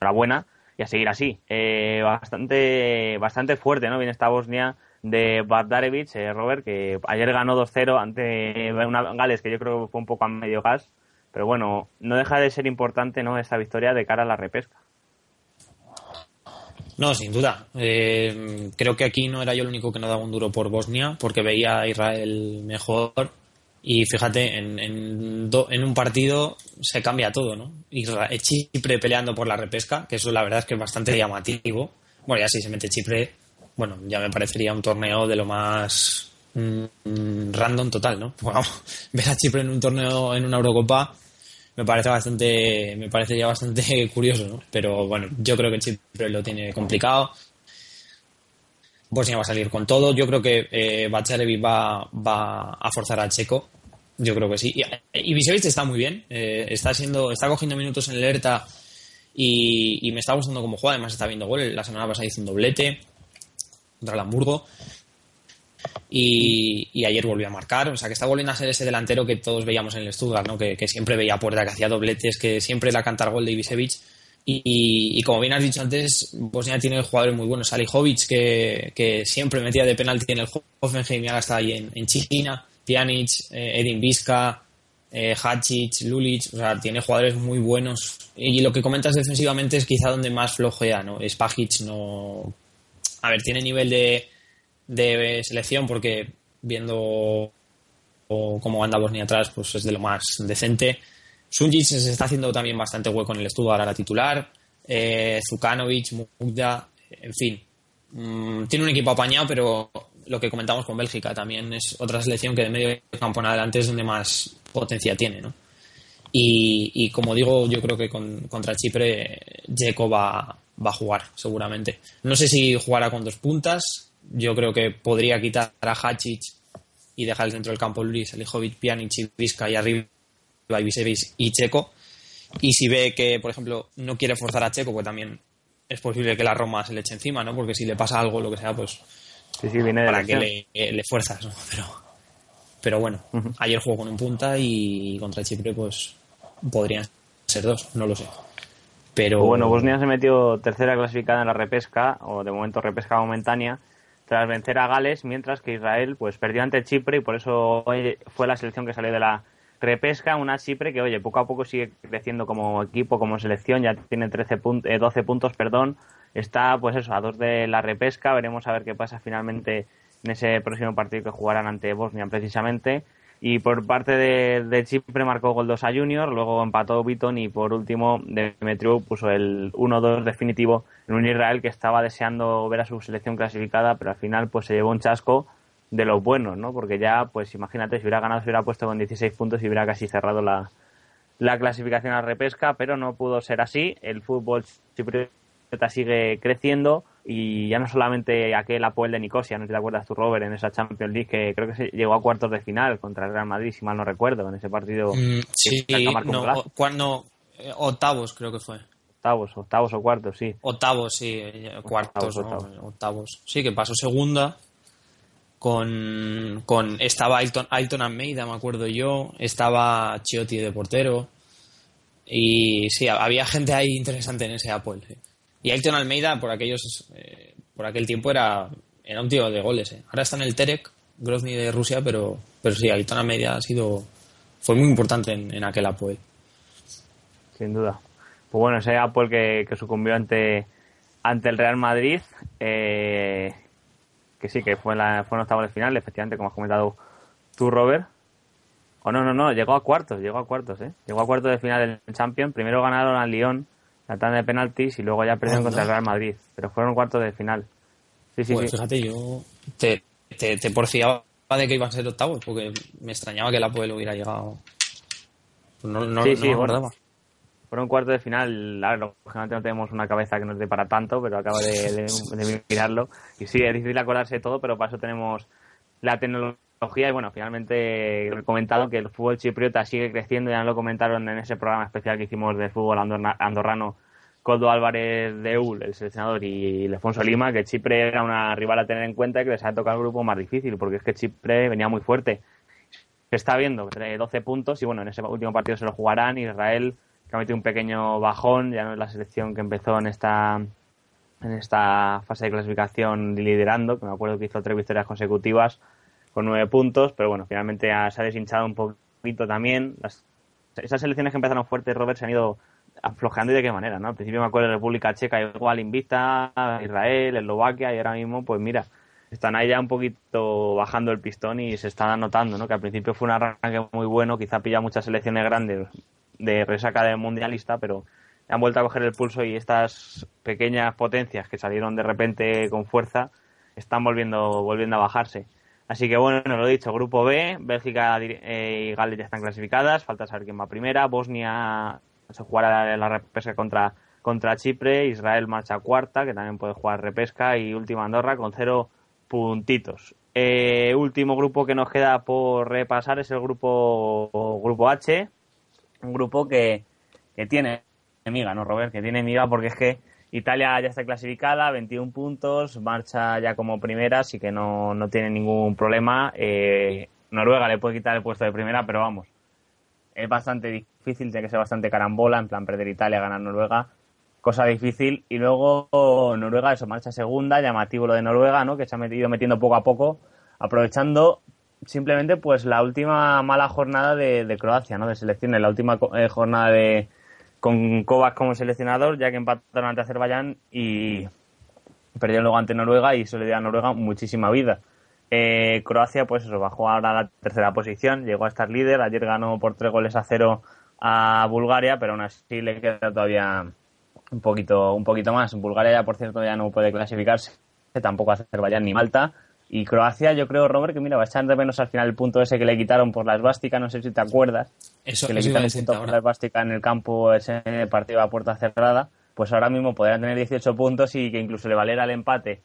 enhorabuena y a seguir así. Eh, bastante, bastante fuerte, ¿no? Viene esta Bosnia de Bardarevic, eh, Robert, que ayer ganó 2-0 ante una Gales que yo creo que fue un poco a medio gas. Pero bueno, no deja de ser importante, ¿no? Esta victoria de cara a la repesca. No, sin duda. Eh, creo que aquí no era yo el único que no daba un duro por Bosnia, porque veía a Israel mejor. Y fíjate, en, un partido se cambia todo, ¿no? Isra- Chipre peleando por la repesca, que eso la verdad es que es bastante llamativo. Bueno, ya si se mete Chipre, bueno, ya me parecería un torneo de lo más mm, random total, ¿no? <laughs> Ver a Chipre en un torneo, en una Eurocopa, me parece bastante me parecería bastante <laughs> curioso ¿no? pero bueno yo creo que Chipre lo tiene complicado. Bosnia va a salir con todo. Yo creo que eh, Bacharevic va, va a forzar a Checo. Yo creo que sí. Y, está muy bien eh, está siendo está cogiendo minutos en el ERTA y, y me está gustando como juega. Además está viendo gol. La semana pasada hizo un doblete contra el Hamburgo y, ayer volvió a marcar, o sea que está volviendo a ser ese delantero que todos veíamos en el Stuttgart, ¿no? que, siempre veía puerta, que hacía dobletes, que siempre era cantar gol de Ibisevic. Y, como bien has dicho antes, Bosnia tiene jugadores muy buenos. Salihovic, que, que siempre metía de penalti en el Hoffenheim y ahora está ahí en, en China. Pjanic, eh, Edin Vizca, eh, Hacic, Lulic, o sea, tiene jugadores muy buenos. Y lo que comentas defensivamente es quizá donde más flojea, ¿no? Spagic no... A ver, tiene nivel de, selección porque viendo cómo anda Bosnia atrás, pues es de lo más decente. Sunjic se está haciendo también bastante hueco en el Stuttgart ahora titular. Eh, Zukanovic, Mugda, en fin. Mm, tiene un equipo apañado, pero lo que comentamos con Bélgica también es otra selección que de medio campo en adelante es donde más potencia tiene, ¿no? Y, y como digo, yo creo que con- contra Chipre Dzeko va, va a jugar, seguramente. No sé si jugará con dos puntas. Yo creo que podría quitar a Hacic y dejar el centro del campo Luis, Elijovic, Pjanic y Vizca y arriba Ibisevic y Checo. Y si ve que, por ejemplo, no quiere forzar a Checo, pues también es posible que la Roma se le eche encima, ¿no? Porque si le pasa algo, lo que sea, pues Sí, sí, viene para que le, le fuerzas, ¿no? Pero, pero bueno, ayer jugó con un punta y contra Chipre, pues podrían ser dos, no lo sé. Pero bueno, Bosnia se metió tercera clasificada en la repesca, o de momento repesca momentánea, tras vencer a Gales, mientras que Israel pues perdió ante Chipre y por eso hoy fue la selección que salió de la repesca, una Chipre que, oye, poco a poco sigue creciendo como equipo, como selección, ya tiene 13 pun- eh, 12 puntos, perdón, está pues eso, a dos de la repesca, veremos a ver qué pasa finalmente en ese próximo partido que jugarán ante Bosnia precisamente. Y por parte de, Chipre marcó gol 2 a Junior, luego empató Biton y por último Demetriou puso el 1-2 definitivo en un Israel que estaba deseando ver a su selección clasificada, pero al final pues se llevó un chasco de los buenos, ¿no? Porque ya, pues imagínate, si hubiera ganado, se hubiera puesto con 16 puntos y hubiera casi cerrado la, la clasificación a repesca, pero no pudo ser así. El fútbol chipriota sigue creciendo y ya no solamente aquel Apoel de Nicosia, no sé si te acuerdas tú, Robert, en esa Champions League que creo que se llegó a cuartos de final contra el Real Madrid, si mal no recuerdo, en ese partido. Mm, sí, no, cuando, eh, octavos creo que fue. Octavos, octavos o cuartos, sí. Octavos, sí, eh, cuartos, Octavos, ¿no? octavos. octavos. Sí, que pasó segunda con, con estaba Ailton, Ailton Almeida, me acuerdo yo, estaba Chiotti de portero y sí, había gente ahí interesante en ese Apple. sí. Y Ailton Almeida por aquellos eh, por aquel tiempo era era un tío de goles. eh. Ahora está en el Terek, Grozny de Rusia, pero pero sí, Ailton Almeida ha sido fue muy importante en, aquel Apoel. Sin duda. Pues bueno, ese Apoel que, sucumbió ante, ante el Real Madrid, eh, que sí, que fue en, la, fue en de final, efectivamente, como has comentado tú, Robert. O no, no, no, llegó a cuartos, llegó a cuartos, ¿eh? Llegó a cuartos de final del Champions. Primero ganaron al Lyon, la tanda de penaltis, y luego ya perdieron contra el Real Madrid. Pero fueron cuartos de final. Sí, sí, pues Fíjate, yo te, te, te porfiaba de que iban a ser octavos, porque me extrañaba que el Apoel hubiera llegado. No, no, sí, sí, no fueron cuartos de final. lógicamente no tenemos una cabeza que nos dé para tanto, pero acabo de, mirarlo. Y sí, es difícil acordarse de todo, pero para eso tenemos la tecnología. Y bueno, finalmente he comentado que el fútbol chipriota sigue creciendo. Ya lo comentaron en ese programa especial que hicimos de fútbol andorrano. Coldo Álvarez de UL, el seleccionador, y Alfonso Lima, que Chipre era una rival a tener en cuenta y que les ha tocado el grupo más difícil, porque es que Chipre venía muy fuerte. Se está viendo, 12 puntos, y bueno, en ese último partido se lo jugarán. Israel que ha metido un pequeño bajón, ya no es la selección que empezó en esta en esta fase de clasificación liderando, que me acuerdo que hizo tres victorias consecutivas con nueve puntos, pero bueno, finalmente se ha deshinchado un poquito también. esas selecciones que empezaron fuertes, Robert, se han ido aflojando y de qué manera, ¿no? Al principio me acuerdo de República Checa igual invicta, Israel, Eslovaquia y ahora mismo, pues mira, están ahí ya un poquito bajando el pistón y se está notando, ¿no? Que al principio fue un arranque muy bueno, quizá pilla muchas selecciones grandes de resaca de mundialista, pero han vuelto a coger el pulso y estas pequeñas potencias que salieron de repente con fuerza están volviendo, volviendo a bajarse. Así que bueno, lo dicho, grupo B, Bélgica eh, y Gales ya están clasificadas, falta saber quién va primera, Bosnia se jugará la repesca contra, contra Chipre, Israel marcha cuarta, que también puede jugar repesca, y última Andorra con cero puntitos. Eh, último grupo que nos queda por repasar es el grupo, grupo H, un grupo que, que tiene miga, ¿no, Robert? Que tiene miga porque es que Italia ya está clasificada, 21 puntos, marcha ya como primera, así que no, no tiene ningún problema. Eh, Noruega le puede quitar el puesto de primera, pero vamos, es bastante difícil, tiene que ser bastante carambola, en plan perder Italia, ganar Noruega, cosa difícil. Y luego Noruega, eso, marcha segunda, llamativo lo de Noruega, ¿no? Que se ha ido metiendo poco a poco, aprovechando simplemente pues la última mala jornada de, Croacia, ¿no? De selecciones, la última eh, jornada de con Kovac como seleccionador, ya que empataron ante Azerbaiyán y perdieron luego ante Noruega y eso le dio a Noruega muchísima vida. Eh, Croacia, pues eso, bajó ahora a la tercera posición, llegó a estar líder, ayer ganó por tres goles a cero a Bulgaria, pero aún así le queda todavía un poquito, un poquito más. Bulgaria ya, por cierto, ya no puede clasificarse, tampoco Azerbaiyán ni Malta. Y Croacia, yo creo, Robert, que mira, va a echar de menos al final el punto ese que le quitaron por la esvástica, no sé si te acuerdas. Eso, que le quitaron el punto por la esvástica en el campo, ese partido a puerta cerrada. Pues ahora mismo podrían tener 18 puntos y que incluso le valiera el empate.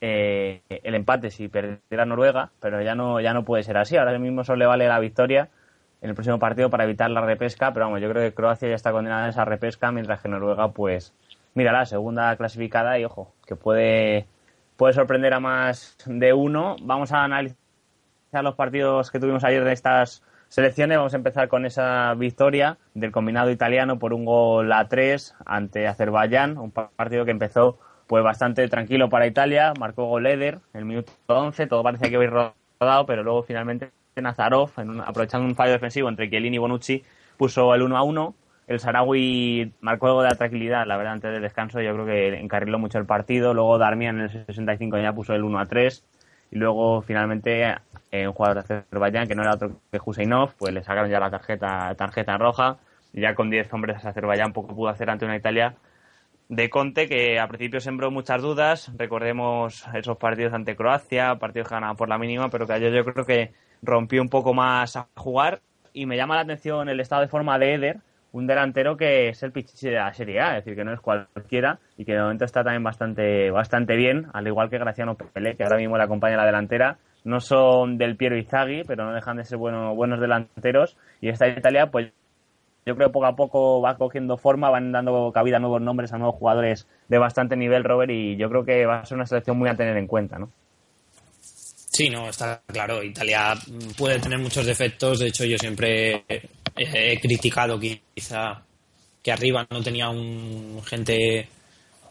Eh, el empate si perdiera Noruega, pero ya no, ya no puede ser así. Ahora mismo solo le vale la victoria en el próximo partido para evitar la repesca, pero vamos, yo creo que Croacia ya está condenada a esa repesca, mientras que Noruega, pues, mira, la segunda clasificada y ojo, que puede puede sorprender a más de uno. Vamos a analizar los partidos que tuvimos ayer de estas selecciones. Vamos a empezar con esa victoria del combinado italiano por un gol a tres ante Azerbaiyán, un partido que empezó pues bastante tranquilo para Italia, marcó gol Eder en el minuto 11, todo parecía que iba a ir rodado, pero luego finalmente Nazarov, aprovechando un fallo defensivo entre Chiellini y Bonucci, puso el 1 a 1 el Sarawi marcó algo de la tranquilidad, la verdad, antes del descanso. Yo creo que encarriló mucho el partido. Luego Darmian en el 65 ya puso el 1 a 3. Y luego, finalmente, eh, un jugador de Azerbaiyán, que no era otro que Huseinov, pues le sacaron ya la tarjeta, tarjeta roja. Y ya con 10 hombres Azerbaiyán poco pudo hacer ante una Italia de Conte, que a principio sembró muchas dudas. Recordemos esos partidos ante Croacia, partidos que ganaban por la mínima, pero que ayer yo creo que rompió un poco más a jugar. Y me llama la atención el estado de forma de Eder, un delantero que es el pichichi de la Serie A, es decir, que no es cualquiera y que de momento está también bastante, bastante bien, al igual que Graciano Pelé, que ahora mismo le acompaña a la delantera. No son del Piero Izagui, pero no dejan de ser bueno, buenos delanteros. Y esta Italia, pues yo creo poco a poco va cogiendo forma, van dando cabida a nuevos nombres, a nuevos jugadores de bastante nivel, Robert, y yo creo que va a ser una selección muy a tener en cuenta, ¿no? Sí, no, está claro. Italia puede tener muchos defectos. De hecho, yo siempre he criticado quizá que arriba no tenía un gente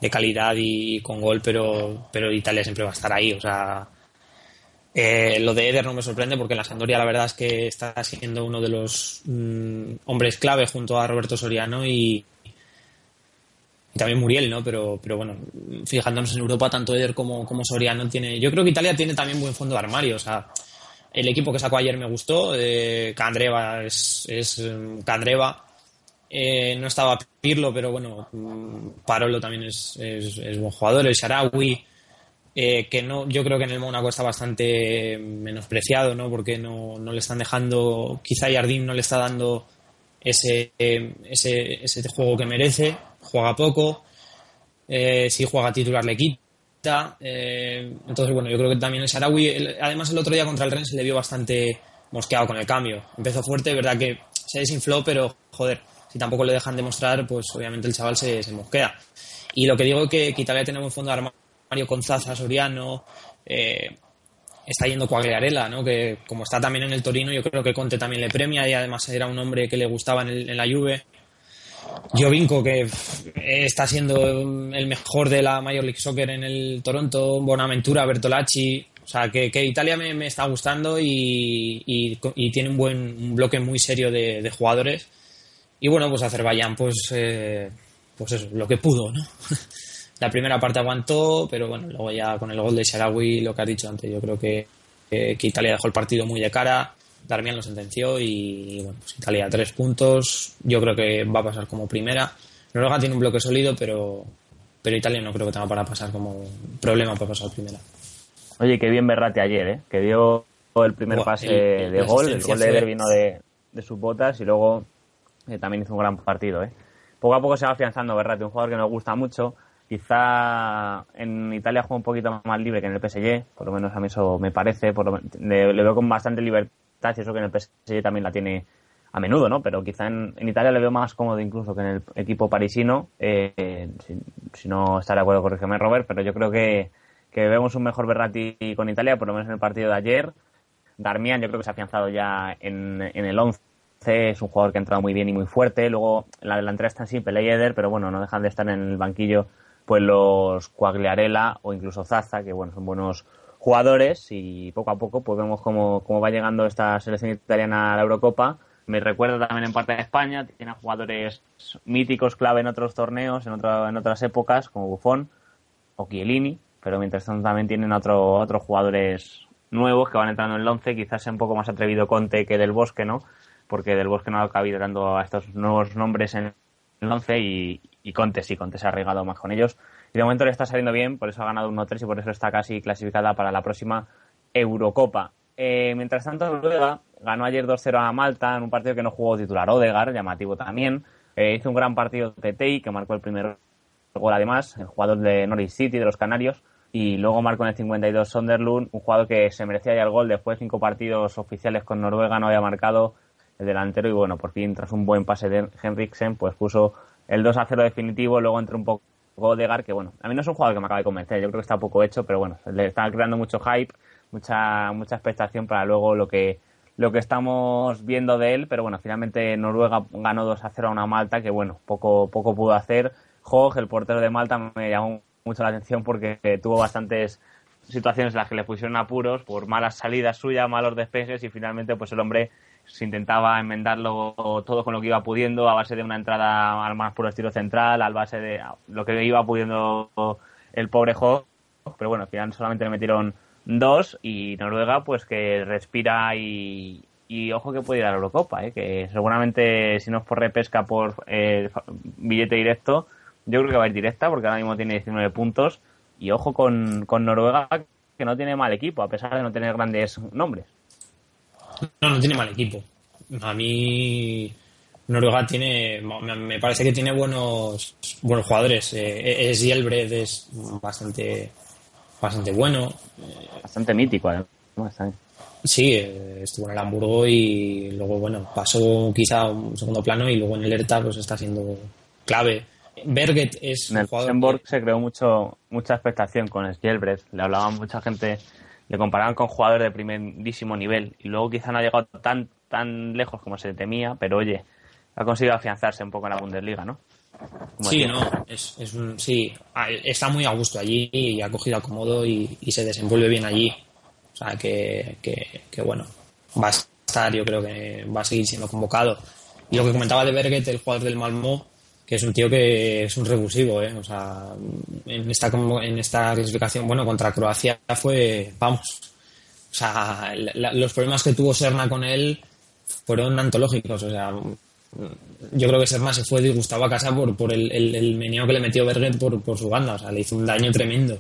de calidad y con gol, pero, pero Italia siempre va a estar ahí. O sea, Eh, lo de Eder no me sorprende porque la Sandoria la verdad es que está siendo uno de los mm, hombres clave junto a Roberto Soriano y, y también Muriel, ¿no? Pero, pero bueno, fijándonos en Europa, tanto Eder como, como Soriano tiene. Yo creo que Italia tiene también buen fondo de armario. O sea, el equipo que sacó ayer me gustó. Eh, Candreva es, mm, Candreva. Eh, no estaba Pirlo, pero bueno, mm, Parolo también es, buen jugador. El Sharawi, eh, que no, yo creo que en el Mónaco está bastante menospreciado, ¿no? Porque no, no le están dejando, quizá Yardim no le está dando ese, ese, ese juego que merece juega poco, eh, si juega titular le quita. Eh, entonces, bueno, yo creo que también el Sarawi, además el otro día contra el Rennes se le vio bastante mosqueado con el cambio. Empezó fuerte, verdad que se desinfló, pero joder, si tampoco le dejan demostrar, pues obviamente el chaval se, mosquea. Y lo que digo es que, que Italia tiene un fondo de armario con Zaza, Soriano, eh, está yendo Quagliarella, ¿no? que como está también en el Torino, yo creo que Conte también le premia y además era un hombre que le gustaba en, el, en la Juve. Jovinko, que está siendo el mejor de la Major League Soccer en el Toronto, Bonaventura, Bertolacci. O sea, que, que Italia me, me, está gustando y, y, tiene un buen un bloque muy serio de, jugadores. Y bueno, pues Azerbaiyán, pues, eh, pues eso, lo que pudo, ¿no? <laughs> la primera parte aguantó, pero bueno, luego ya con el gol de Sharawi, lo que has dicho antes, yo creo que, que, que Italia dejó el partido muy de cara Darmian lo sentenció y, bueno, pues Italia tres puntos. Yo creo que va a pasar como primera. Noruega tiene un bloque sólido, pero, pero Italia no creo que tenga para pasar como problema para pasar primera. Oye, qué bien Berrate ayer, ¿eh? que dio el primer Buah, pase el, de gol. El gol de Eder vino de, de, sus botas y luego eh, también hizo un gran partido. ¿eh? Poco a poco se va afianzando Berrate, un jugador que nos gusta mucho. Quizá en Italia juega un poquito más libre que en el PSG, por lo menos a mí eso me parece. Por lo, le, le veo con bastante libertad eso que en el PSG también la tiene a menudo, ¿no? Pero quizá en, Italia le veo más cómodo incluso que en el equipo parisino. Eh, si, no está de acuerdo, corrígeme Robert, pero yo creo que, que vemos un mejor Berratti con Italia, por lo menos en el partido de ayer. Darmian yo creo que se ha afianzado ya en, en el 11. Es un jugador que ha entrado muy bien y muy fuerte. Luego en la delantera está Simple y Eder, pero bueno, no dejan de estar en el banquillo pues los Quagliarella o incluso Zaza, que bueno, son buenos jugadores y poco a poco pues vemos cómo, va llegando esta selección italiana a la Eurocopa. Me recuerda también en parte de España, tiene jugadores míticos clave en otros torneos, en, otro, en otras épocas, como Buffon o Chiellini, pero mientras tanto también tienen otro, otros jugadores nuevos que van entrando en el 11, quizás sea un poco más atrevido Conte que Del Bosque, ¿no? Porque Del Bosque no ha cabido dando a estos nuevos nombres en el 11 y, y Conte sí, Conte se ha arreglado más con ellos y de momento le está saliendo bien, por eso ha ganado 1-3 y por eso está casi clasificada para la próxima Eurocopa. Eh, mientras tanto, Noruega ganó ayer 2-0 a Malta en un partido que no jugó titular Odegar, llamativo también. Eh, hizo un gran partido Tetei, que marcó el primer gol además, el jugador de Norwich City, de los Canarios. Y luego marcó en el 52 Sonderlund, un jugador que se merecía ya el gol después de cinco partidos oficiales con Noruega, no había marcado el delantero. Y bueno, por fin, tras un buen pase de Henriksen, pues puso el 2 0 definitivo. Luego entró un poco Odegar, que bueno, a mí no es un jugador que me acaba de convencer, yo creo que está poco hecho, pero bueno, le está creando mucho hype, mucha, mucha expectación para luego lo que, lo que estamos viendo de él, pero bueno, finalmente Noruega ganó 2 a 0 a una Malta que bueno, poco, poco pudo hacer. Hogg, el portero de Malta, me llamó mucho la atención porque tuvo bastantes situaciones en las que le pusieron apuros por malas salidas suyas, malos despejes y finalmente pues el hombre se intentaba enmendarlo todo con lo que iba pudiendo a base de una entrada al más puro estilo central, al base de lo que iba pudiendo el pobre Hawk, pero bueno, al final solamente le metieron dos y Noruega pues que respira y, y ojo que puede ir a la Eurocopa, ¿eh? que seguramente si no es por repesca por eh, billete directo, yo creo que va a ir directa porque ahora mismo tiene 19 puntos y ojo con, con Noruega que no tiene mal equipo a pesar de no tener grandes nombres. No, no tiene mal equipo. A mí Noruega tiene, me parece que tiene buenos buenos jugadores. Eh, es Yelbred es bastante bastante bueno. Bastante mítico, además. Sí, eh, estuvo en el Hamburgo y luego, bueno, pasó quizá a un segundo plano y luego en el ERTA pues está siendo clave. Berget es en el jugador que... se creó mucho mucha expectación con Sjelbred. Le hablaba mucha gente le comparaban con jugadores de primerísimo nivel y luego quizá no ha llegado tan tan lejos como se temía, pero oye, ha conseguido afianzarse un poco en la Bundesliga, ¿no? Como sí, no, es, es un, sí, está muy a gusto allí y ha cogido acomodo y, y se desenvuelve bien allí. O O sea, que, que, bueno, va a estar, yo creo que va a seguir siendo convocado. Y lo que comentaba de Berget, el jugador del Malmö, que es un tío que es un revulsivo, ¿eh? O sea, en esta, en esta clasificación, bueno, contra Croacia fue, vamos, o sea, los problemas que tuvo Serna con él fueron antológicos, o sea, yo creo que Serna se fue disgustado a casa por, por el, el, meneo que le metió Berget por, por su banda, o sea, le hizo un daño tremendo.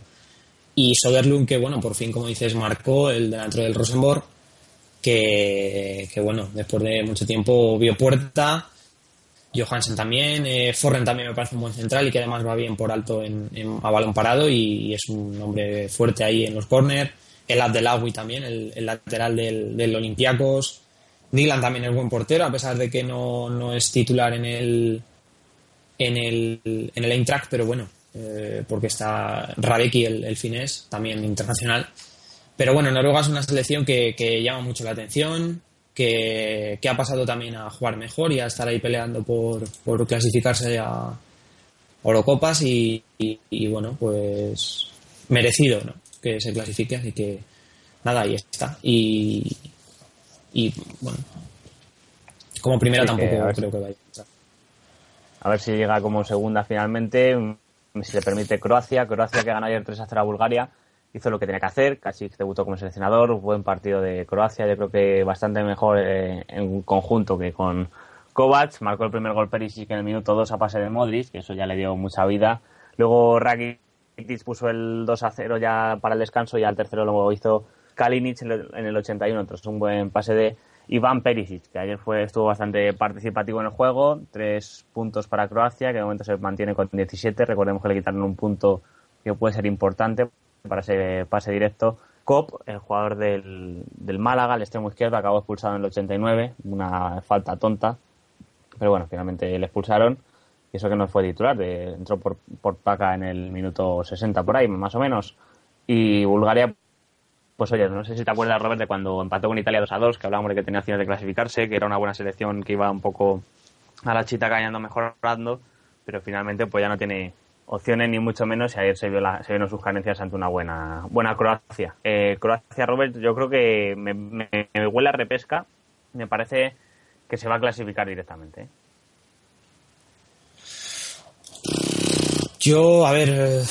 Y Soderlund, que bueno, por fin, como dices, marcó el delantero del Rosenborg, que, que bueno, después de mucho tiempo vio puerta. Johansen también, eh, Forren también me parece un buen central y que además va bien por alto en, a balón parado y, es un hombre fuerte ahí en los corners. El Abdelawi también, el, lateral del, del Olympiacos. Dylan también es buen portero, a pesar de que no, no es titular en el, en el, en el Eintracht, pero bueno, eh, porque está Radeki, el, el, finés, también internacional. Pero bueno, Noruega es una selección que, llama mucho la atención, que, ha pasado también a jugar mejor y a estar ahí peleando por, clasificarse a Eurocopas y, bueno, pues merecido ¿no? que se clasifique, así que nada, ahí está. Y, y bueno, como primera tampoco creo que vaya a ver si llega como segunda finalmente si le permite Croacia. Croacia que ganó ayer 3 a 0 a Bulgaria. Hizo lo que tenía que hacer. Casi debutó como seleccionador. Buen partido de Croacia. Yo creo que bastante mejor eh, en conjunto que con Kovac. Marcó el primer gol Perisic en el minuto 2 a pase de Modric, que eso ya le dio mucha vida. Luego Rakitic puso el 2 a 0 ya para el descanso y al tercero lo hizo Kalinic en el 81. Entonces un buen pase de Iván Perisic, que ayer fue, estuvo bastante participativo en el juego, tres puntos para Croacia, que de momento se mantiene con 17. Recordemos que le quitaron un punto que puede ser importante para ese pase directo. Cop, el jugador del, del Málaga, el extremo izquierdo, acabó expulsado en el 89, una falta tonta, pero bueno, finalmente le expulsaron. Y eso que no fue titular, de, entró por, por Paca en el minuto 60 por ahí, más o menos. Y Bulgaria pues oye, no sé si te acuerdas, Robert, de cuando empató con Italia 2 a 2, que hablábamos de que tenía opciones de clasificarse, que era una buena selección que iba un poco a la chita cayendo mejorando, pero finalmente pues ya no tiene opciones ni mucho menos y ayer se, vio se vieron sus carencias ante una buena buena Croacia. Eh, Croacia, Robert, yo creo que me, me, huele a repesca, me parece que se va a clasificar directamente. ¿eh? Yo, a ver,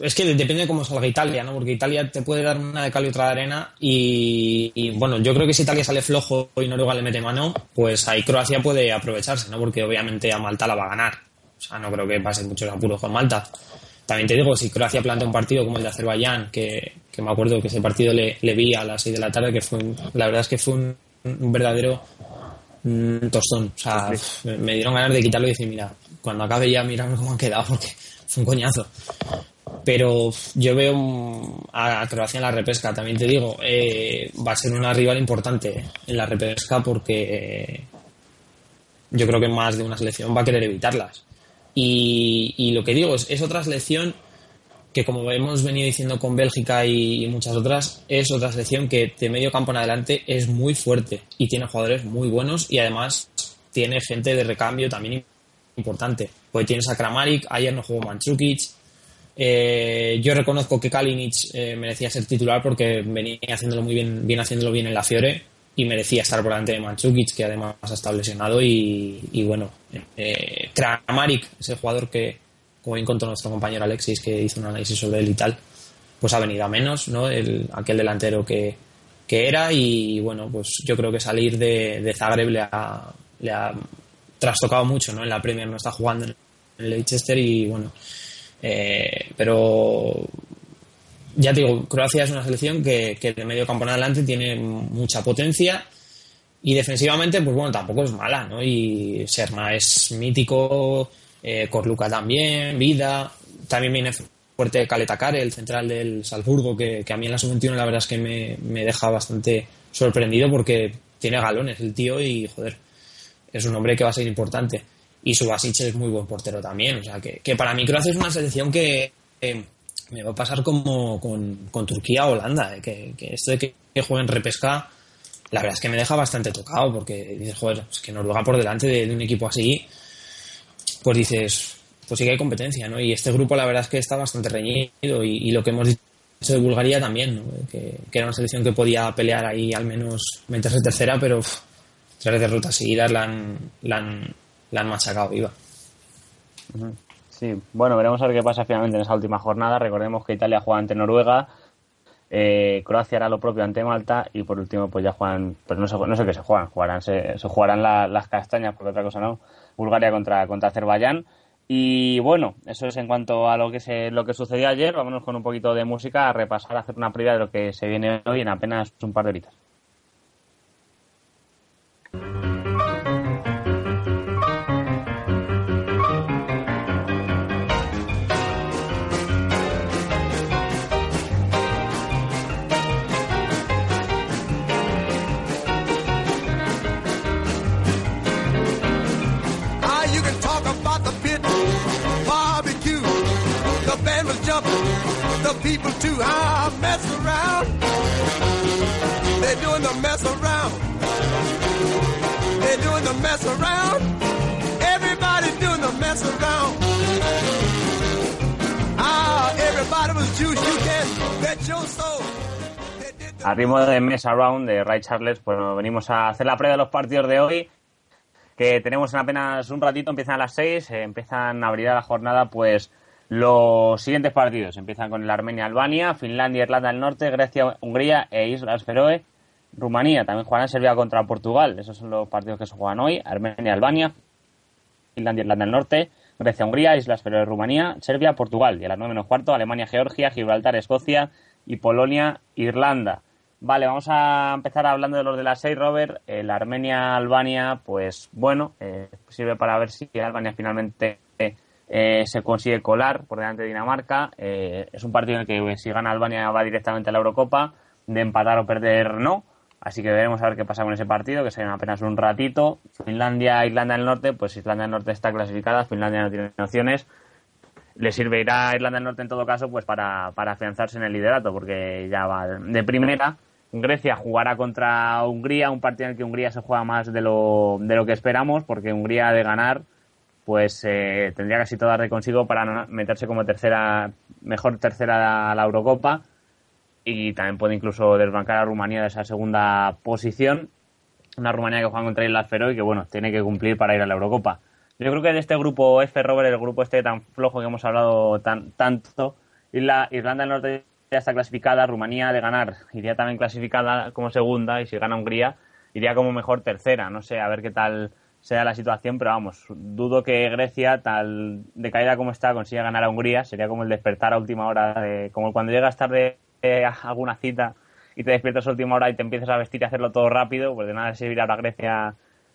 es que depende de cómo salga Italia, ¿no? Porque Italia te puede dar una de cal y otra de arena y, bueno, yo creo que si Italia sale flojo y Noruega le mete mano, pues ahí Croacia puede aprovecharse, ¿no? Porque obviamente a Malta la va a ganar. O sea, no creo que pase muchos apuros con Malta. También te digo, si Croacia plantea un partido como el de Azerbaiyán, que, me acuerdo que ese partido le, vi a las 6 de la tarde, que fue, la verdad es que fue un, verdadero tostón. O sea, me, dieron ganas de quitarlo y decir, mira, cuando acabe ya, mira cómo han quedado, <laughs> porque fue un coñazo pero yo veo a Croacia en la repesca, también te digo, eh, va a ser una rival importante en la repesca porque eh, yo creo que más de una selección va a querer evitarlas. Y, lo que digo es, es otra selección que como hemos venido diciendo con Bélgica y, muchas otras, es otra selección que de medio campo en adelante es muy fuerte y tiene jugadores muy buenos y además tiene gente de recambio también importante. Pues tienes a Kramaric, ayer no jugó Manchukic, eh, yo reconozco que Kalinic eh, merecía ser titular porque venía haciéndolo muy bien, bien haciéndolo bien en la Fiore y merecía estar por delante de Manchukic, que además ha estado lesionado. Y, bueno, eh, Kramaric es el jugador que, como bien contó nuestro compañero Alexis, que hizo un análisis sobre él y tal, pues ha venido a menos, ¿no? El, aquel delantero que, era. Y bueno, pues yo creo que salir de, de Zagreb le ha, le ha trastocado mucho, ¿no? En la Premier no está jugando en el Leicester y bueno eh, pero ya digo, Croacia es una selección que, que de medio campo en adelante tiene mucha potencia y defensivamente, pues bueno, tampoco es mala, ¿no? Y Serna es mítico, eh, Corluca también, Vida, también viene fuerte Caleta el central del Salzburgo, que, a mí en la sub-21 la verdad es que me, me, deja bastante sorprendido porque tiene galones el tío y, joder, es un hombre que va a ser importante y Subasic es muy buen portero también. O sea, que, para mí Croacia es una selección que me va a pasar como con, Turquía o Holanda, eh, que, esto de que, que, jueguen repesca, la verdad es que me deja bastante tocado, porque dices, joder, es que Noruega por delante de, un equipo así, pues dices, pues sí que hay competencia, ¿no? Y este grupo la verdad es que está bastante reñido y, lo que hemos dicho de Bulgaria también, que, era una selección que podía pelear ahí al menos meterse tercera, pero tres derrotas seguidas la han, la han, la han machacado viva. Sí, bueno, veremos a ver qué pasa finalmente en esa última jornada. Recordemos que Italia juega ante Noruega, eh, Croacia hará lo propio ante Malta y por último pues ya juegan, pues no sé, no sé qué se juegan, jugarán, se, jugarán las castañas porque otra cosa no, Bulgaria contra, contra Azerbaiyán. Y bueno, eso es en cuanto a lo que se, lo que sucedió ayer. Vámonos con un poquito de música a repasar, a hacer una previa de lo que se viene hoy en apenas un par de horitas. People too. I mess around. They're doing the mess around. They're doing the mess around. Everybody's doing the mess around. Ah, everybody was juice. You can bet your soul. A ritmo de Mess Around de Ray Charles, pues venimos a hacer la prueba de los partidos de hoy, que tenemos en apenas un ratito, empiezan a las 6, eh, empiezan a abrir la jornada, pues los siguientes partidos empiezan con el Armenia-Albania, Finlandia, Irlanda del Norte, Grecia, Hungría e Islas Feroe. Rumanía también jugarán Serbia contra Portugal. Esos son los partidos que se juegan hoy. Armenia, Albania, Finlandia, Irlanda del Norte, Grecia, Hungría, Islas Feroe, Rumanía, Serbia, Portugal. Y a las 9 menos cuarto, Alemania, Georgia, Gibraltar, Escocia y Polonia, Irlanda. Vale, vamos a empezar hablando de los de las 6, Robert. El Armenia-Albania, pues bueno, eh, sirve para ver si Albania finalmente se consigue colar por delante de Dinamarca. Eh, es un partido en el que si gana Albania va directamente a la Eurocopa, de empatar o perder no. Así que veremos a ver qué pasa con ese partido, que será apenas un ratito. Finlandia, Irlanda del Norte, pues Irlanda del Norte está clasificada, Finlandia no tiene opciones. Le servirá a Irlanda del Norte en todo caso pues para, para afianzarse en el liderato, porque ya va de primera. Grecia jugará contra Hungría, un partido en el que Hungría se juega más de lo, de lo que esperamos, porque Hungría de ganar pues eh, tendría casi todo de consigo para meterse como tercera, mejor tercera a la Eurocopa y también puede incluso desbancar a Rumanía de esa segunda posición. Una Rumanía que juega contra Islas Feroe y que bueno, tiene que cumplir para ir a la Eurocopa. Yo creo que de este grupo F, Robert, el grupo este tan flojo que hemos hablado tan, tanto, Isla, Irlanda del Norte ya está clasificada, Rumanía de ganar iría también clasificada como segunda y si gana Hungría iría como mejor tercera. No sé, a ver qué tal sea la situación, pero vamos, dudo que Grecia, tal de caída como está, consiga ganar a Hungría. Sería como el despertar a última hora, de, como cuando llegas tarde a alguna cita y te despiertas a última hora y te empiezas a vestir y hacerlo todo rápido, pues de nada servirá a Grecia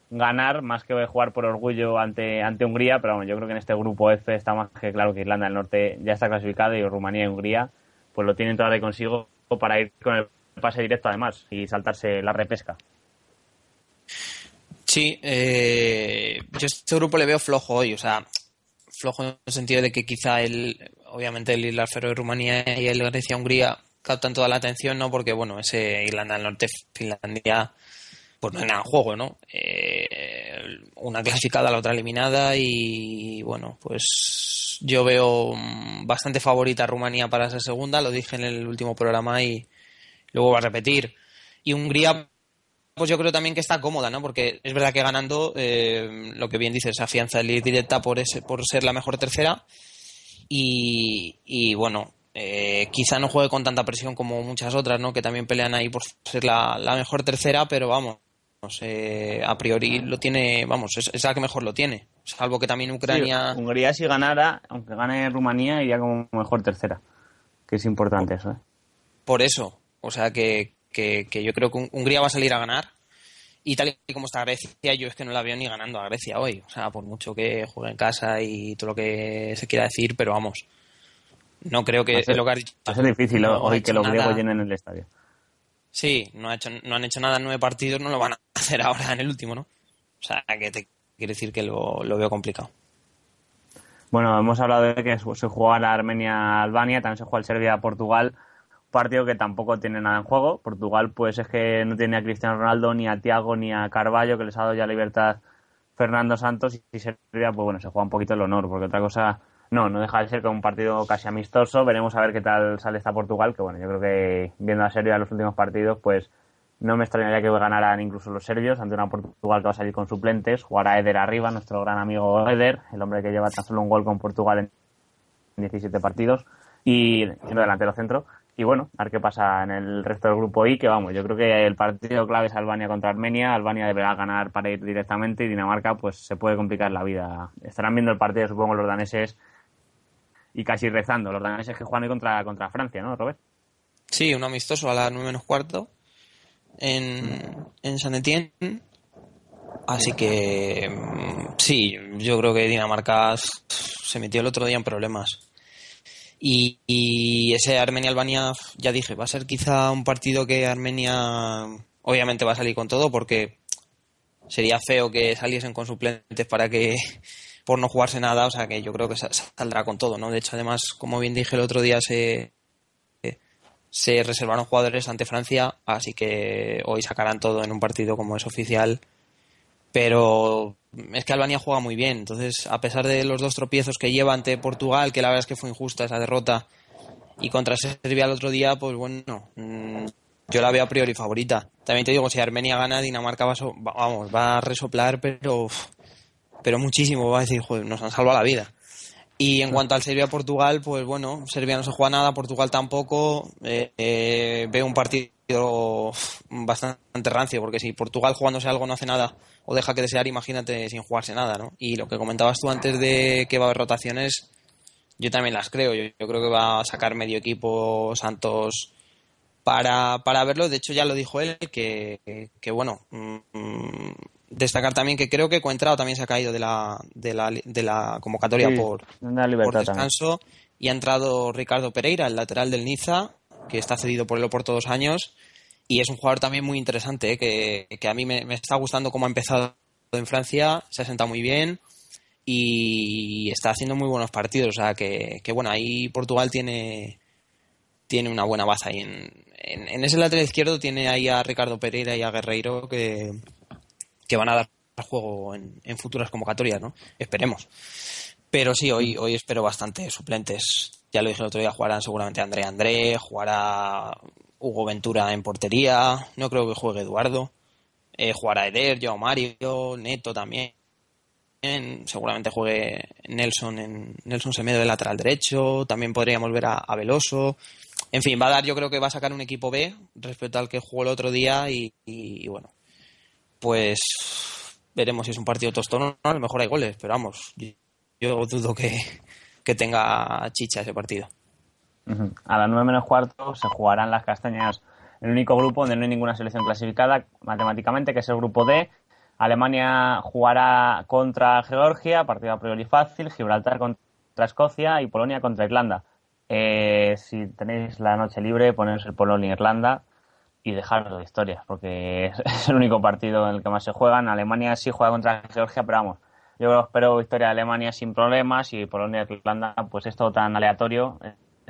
ganar más que jugar por orgullo ante, ante Hungría, pero bueno, yo creo que en este grupo F está más que claro que Irlanda del Norte ya está clasificada y Rumanía y Hungría pues lo tienen de consigo para ir con el pase directo además y saltarse la repesca. Sí, eh, yo este grupo le veo flojo hoy, o sea, flojo en el sentido de que quizá el, obviamente el Isla Feroe de Rumanía y el Grecia-Hungría captan toda la atención, ¿no? Porque, bueno, ese Irlanda del Norte, Finlandia, pues no hay nada en juego, ¿no? Eh, una clasificada, la otra eliminada y, bueno, pues yo veo bastante favorita Rumanía para esa segunda, lo dije en el último programa y luego va a repetir. Y Hungría, pues yo creo también que está cómoda, ¿no? Porque es verdad que ganando, eh, lo que bien dices, afianza el ir directa por, ese, por ser la mejor tercera. Y, bueno, eh, quizá no juegue con tanta presión como muchas otras, ¿no? Que también pelean ahí por ser la, mejor tercera, pero vamos, a priori lo tiene, vamos, es, la que mejor lo tiene. Salvo que también Ucrania. Hungría si ganara, aunque gane Rumanía, iría como mejor tercera. Que es importante eso, ¿eh? Por eso. O sea que, que, yo creo que Hungría va a salir a ganar. Y tal y como está Grecia, yo es que no la veo ni ganando a Grecia hoy. O sea, por mucho que juegue en casa y todo lo que se quiera decir, pero vamos. No creo que lo que difícil hoy que los griegos llenen el estadio. Sí, no, ha hecho, no han hecho nada en nueve partidos, no lo van a <laughs> hacer ahora en el último, ¿no? O sea, que te quiere decir que lo, lo veo complicado. Bueno, hemos hablado de que se juega la Armenia-Albania, también se juega el Serbia-Portugal partido que tampoco tiene nada en juego. Portugal, pues es que no tiene a Cristiano Ronaldo, ni a Tiago, ni a Carballo, que les ha dado ya libertad Fernando Santos. Y Serbia, pues bueno, se juega un poquito el honor, porque otra cosa no, no deja de ser como un partido casi amistoso. Veremos a ver qué tal sale esta Portugal, que bueno, yo creo que viendo a Serbia los últimos partidos, pues no me extrañaría que ganaran incluso los serbios ante una Portugal que va a salir con suplentes. Jugará Eder arriba, nuestro gran amigo Eder, el hombre que lleva tan solo un gol con Portugal en 17 partidos y siendo delantero centro. Y bueno, a ver qué pasa en el resto del grupo I, que vamos, yo creo que el partido clave es Albania contra Armenia. Albania deberá ganar para ir directamente y Dinamarca pues se puede complicar la vida. Estarán viendo el partido, supongo, los daneses y casi rezando. Los daneses que juegan hoy contra, contra Francia, ¿no, Robert? Sí, un amistoso a las 9 menos cuarto en, en San Etienne. Así que mm, sí, yo creo que Dinamarca se metió el otro día en problemas. Y, ese Armenia-Albania, ya dije, va a ser quizá un partido que Armenia obviamente va a salir con todo porque sería feo que saliesen con suplentes para que por no jugarse nada, o sea que yo creo que saldrá con todo, ¿no? De hecho, además, como bien dije el otro día, se, se reservaron jugadores ante Francia, así que hoy sacarán todo en un partido como es oficial. Pero es que Albania juega muy bien, entonces a pesar de los dos tropiezos que lleva ante Portugal, que la verdad es que fue injusta esa derrota, y contra Serbia el otro día, pues bueno, mm, yo la veo a priori favorita. También te digo, si Armenia gana, Dinamarca va, vamos, va a resoplar, pero, pero muchísimo, va a decir, joder, nos han salvado la vida. Y en cuanto al Serbia-Portugal, pues bueno, Serbia no se juega nada, Portugal tampoco. Eh, eh, veo un partido bastante rancio, porque si Portugal jugándose algo no hace nada o deja que desear, imagínate sin jugarse nada, ¿no? Y lo que comentabas tú antes de que va a haber rotaciones, yo también las creo. Yo, creo que va a sacar medio equipo Santos para, para verlo. De hecho, ya lo dijo él, que, que bueno, mm, destacar también que creo que Coentrao también se ha caído de la, de la, de la convocatoria por, por, descanso y ha entrado Ricardo Pereira, el lateral del Niza, que está cedido por el Oporto dos años y es un jugador también muy interesante, ¿eh? que, que, a mí me, está gustando cómo ha empezado en Francia, se ha sentado muy bien y está haciendo muy buenos partidos, o sea que, que bueno, ahí Portugal tiene tiene una buena base ahí en, en, en ese lateral izquierdo tiene ahí a Ricardo Pereira y a Guerreiro que, que van a dar juego en, futuras convocatorias, ¿no? Esperemos. Pero sí, hoy, hoy espero bastante suplentes. Ya lo dije el otro día, jugarán seguramente André André, jugará Hugo Ventura en portería, no creo que juegue Eduardo. Eh, jugará Eder, Joao Mario, Neto también. Seguramente juegue Nelson en Nelson Semedo de lateral derecho. También podríamos ver a, Veloso. En fin, va a dar, yo creo que va a sacar un equipo B respecto al que jugó el otro día y bueno, pues veremos si es un partido tostón a lo mejor hay goles, pero vamos, yo dudo que, tenga chicha ese partido. A las nueve menos cuarto se jugarán las castañas, el único grupo donde no hay ninguna selección clasificada matemáticamente, que es el grupo D. Alemania jugará contra Georgia, partido a priori fácil, Gibraltar contra Escocia y Polonia contra Irlanda. Eh, si tenéis la noche libre, poneros el Polonia-Irlanda y dejarlo de historias, porque <laughs> es el único partido en el que más se juegan. Alemania sí juega contra Georgia, pero vamos, yo espero victoria de Alemania sin problemas y Polonia y Irlanda, pues es todo tan aleatorio.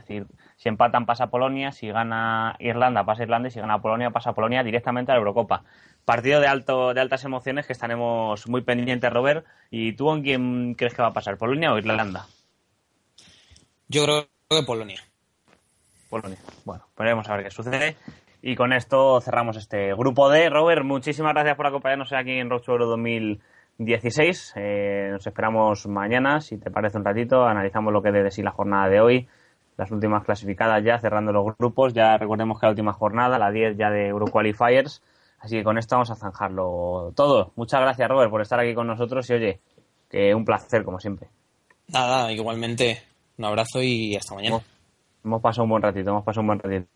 Es decir, si empatan pasa Polonia, si gana Irlanda pasa Irlanda y si gana Polonia pasa Polonia directamente a la Eurocopa. Partido de alto de altas emociones que estaremos muy pendientes, Robert. ¿Y tú en quién crees que va a pasar, Polonia o Irlanda? Yo creo que Polonia. Polonia. Bueno, veremos a ver qué sucede. Y con esto cerramos este grupo D. Robert, muchísimas gracias por acompañarnos aquí en Rocho Euro 2016. Eh, nos esperamos mañana, si te parece un ratito. Analizamos lo que de sí la jornada de hoy. Las últimas clasificadas ya, cerrando los grupos. Ya recordemos que la última jornada, la 10 ya de Euro Qualifiers. Así que con esto vamos a zanjarlo todo. Muchas gracias, Robert, por estar aquí con nosotros. Y oye, que un placer, como siempre. Nada, igualmente. Un abrazo y hasta mañana. hemos pasado un buen ratito, hemos pasado un buen ratito.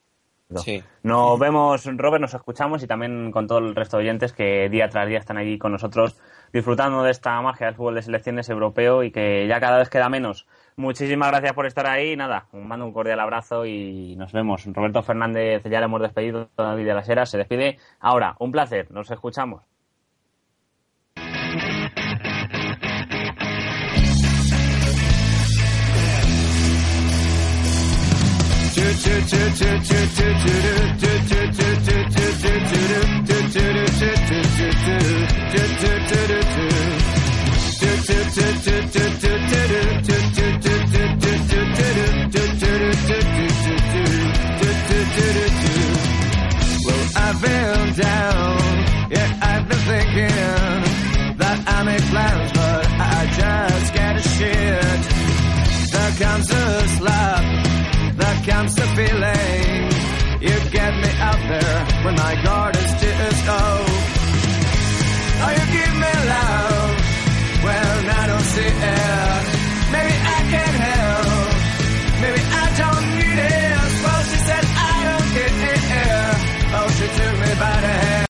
Nos vemos, Robert, nos escuchamos y también con todo el resto de oyentes que día tras día están aquí con nosotros disfrutando de esta magia del fútbol de selecciones europeo y que ya cada vez queda menos. Muchísimas gracias por estar ahí. Nada, un mando un cordial abrazo y nos vemos. Roberto Fernández, ya le hemos despedido. David de las Heras se despide. Ahora, un placer. Nos escuchamos. Plans, but I just get a shit. There comes the slap, there comes the feeling. You get me out there when my guard.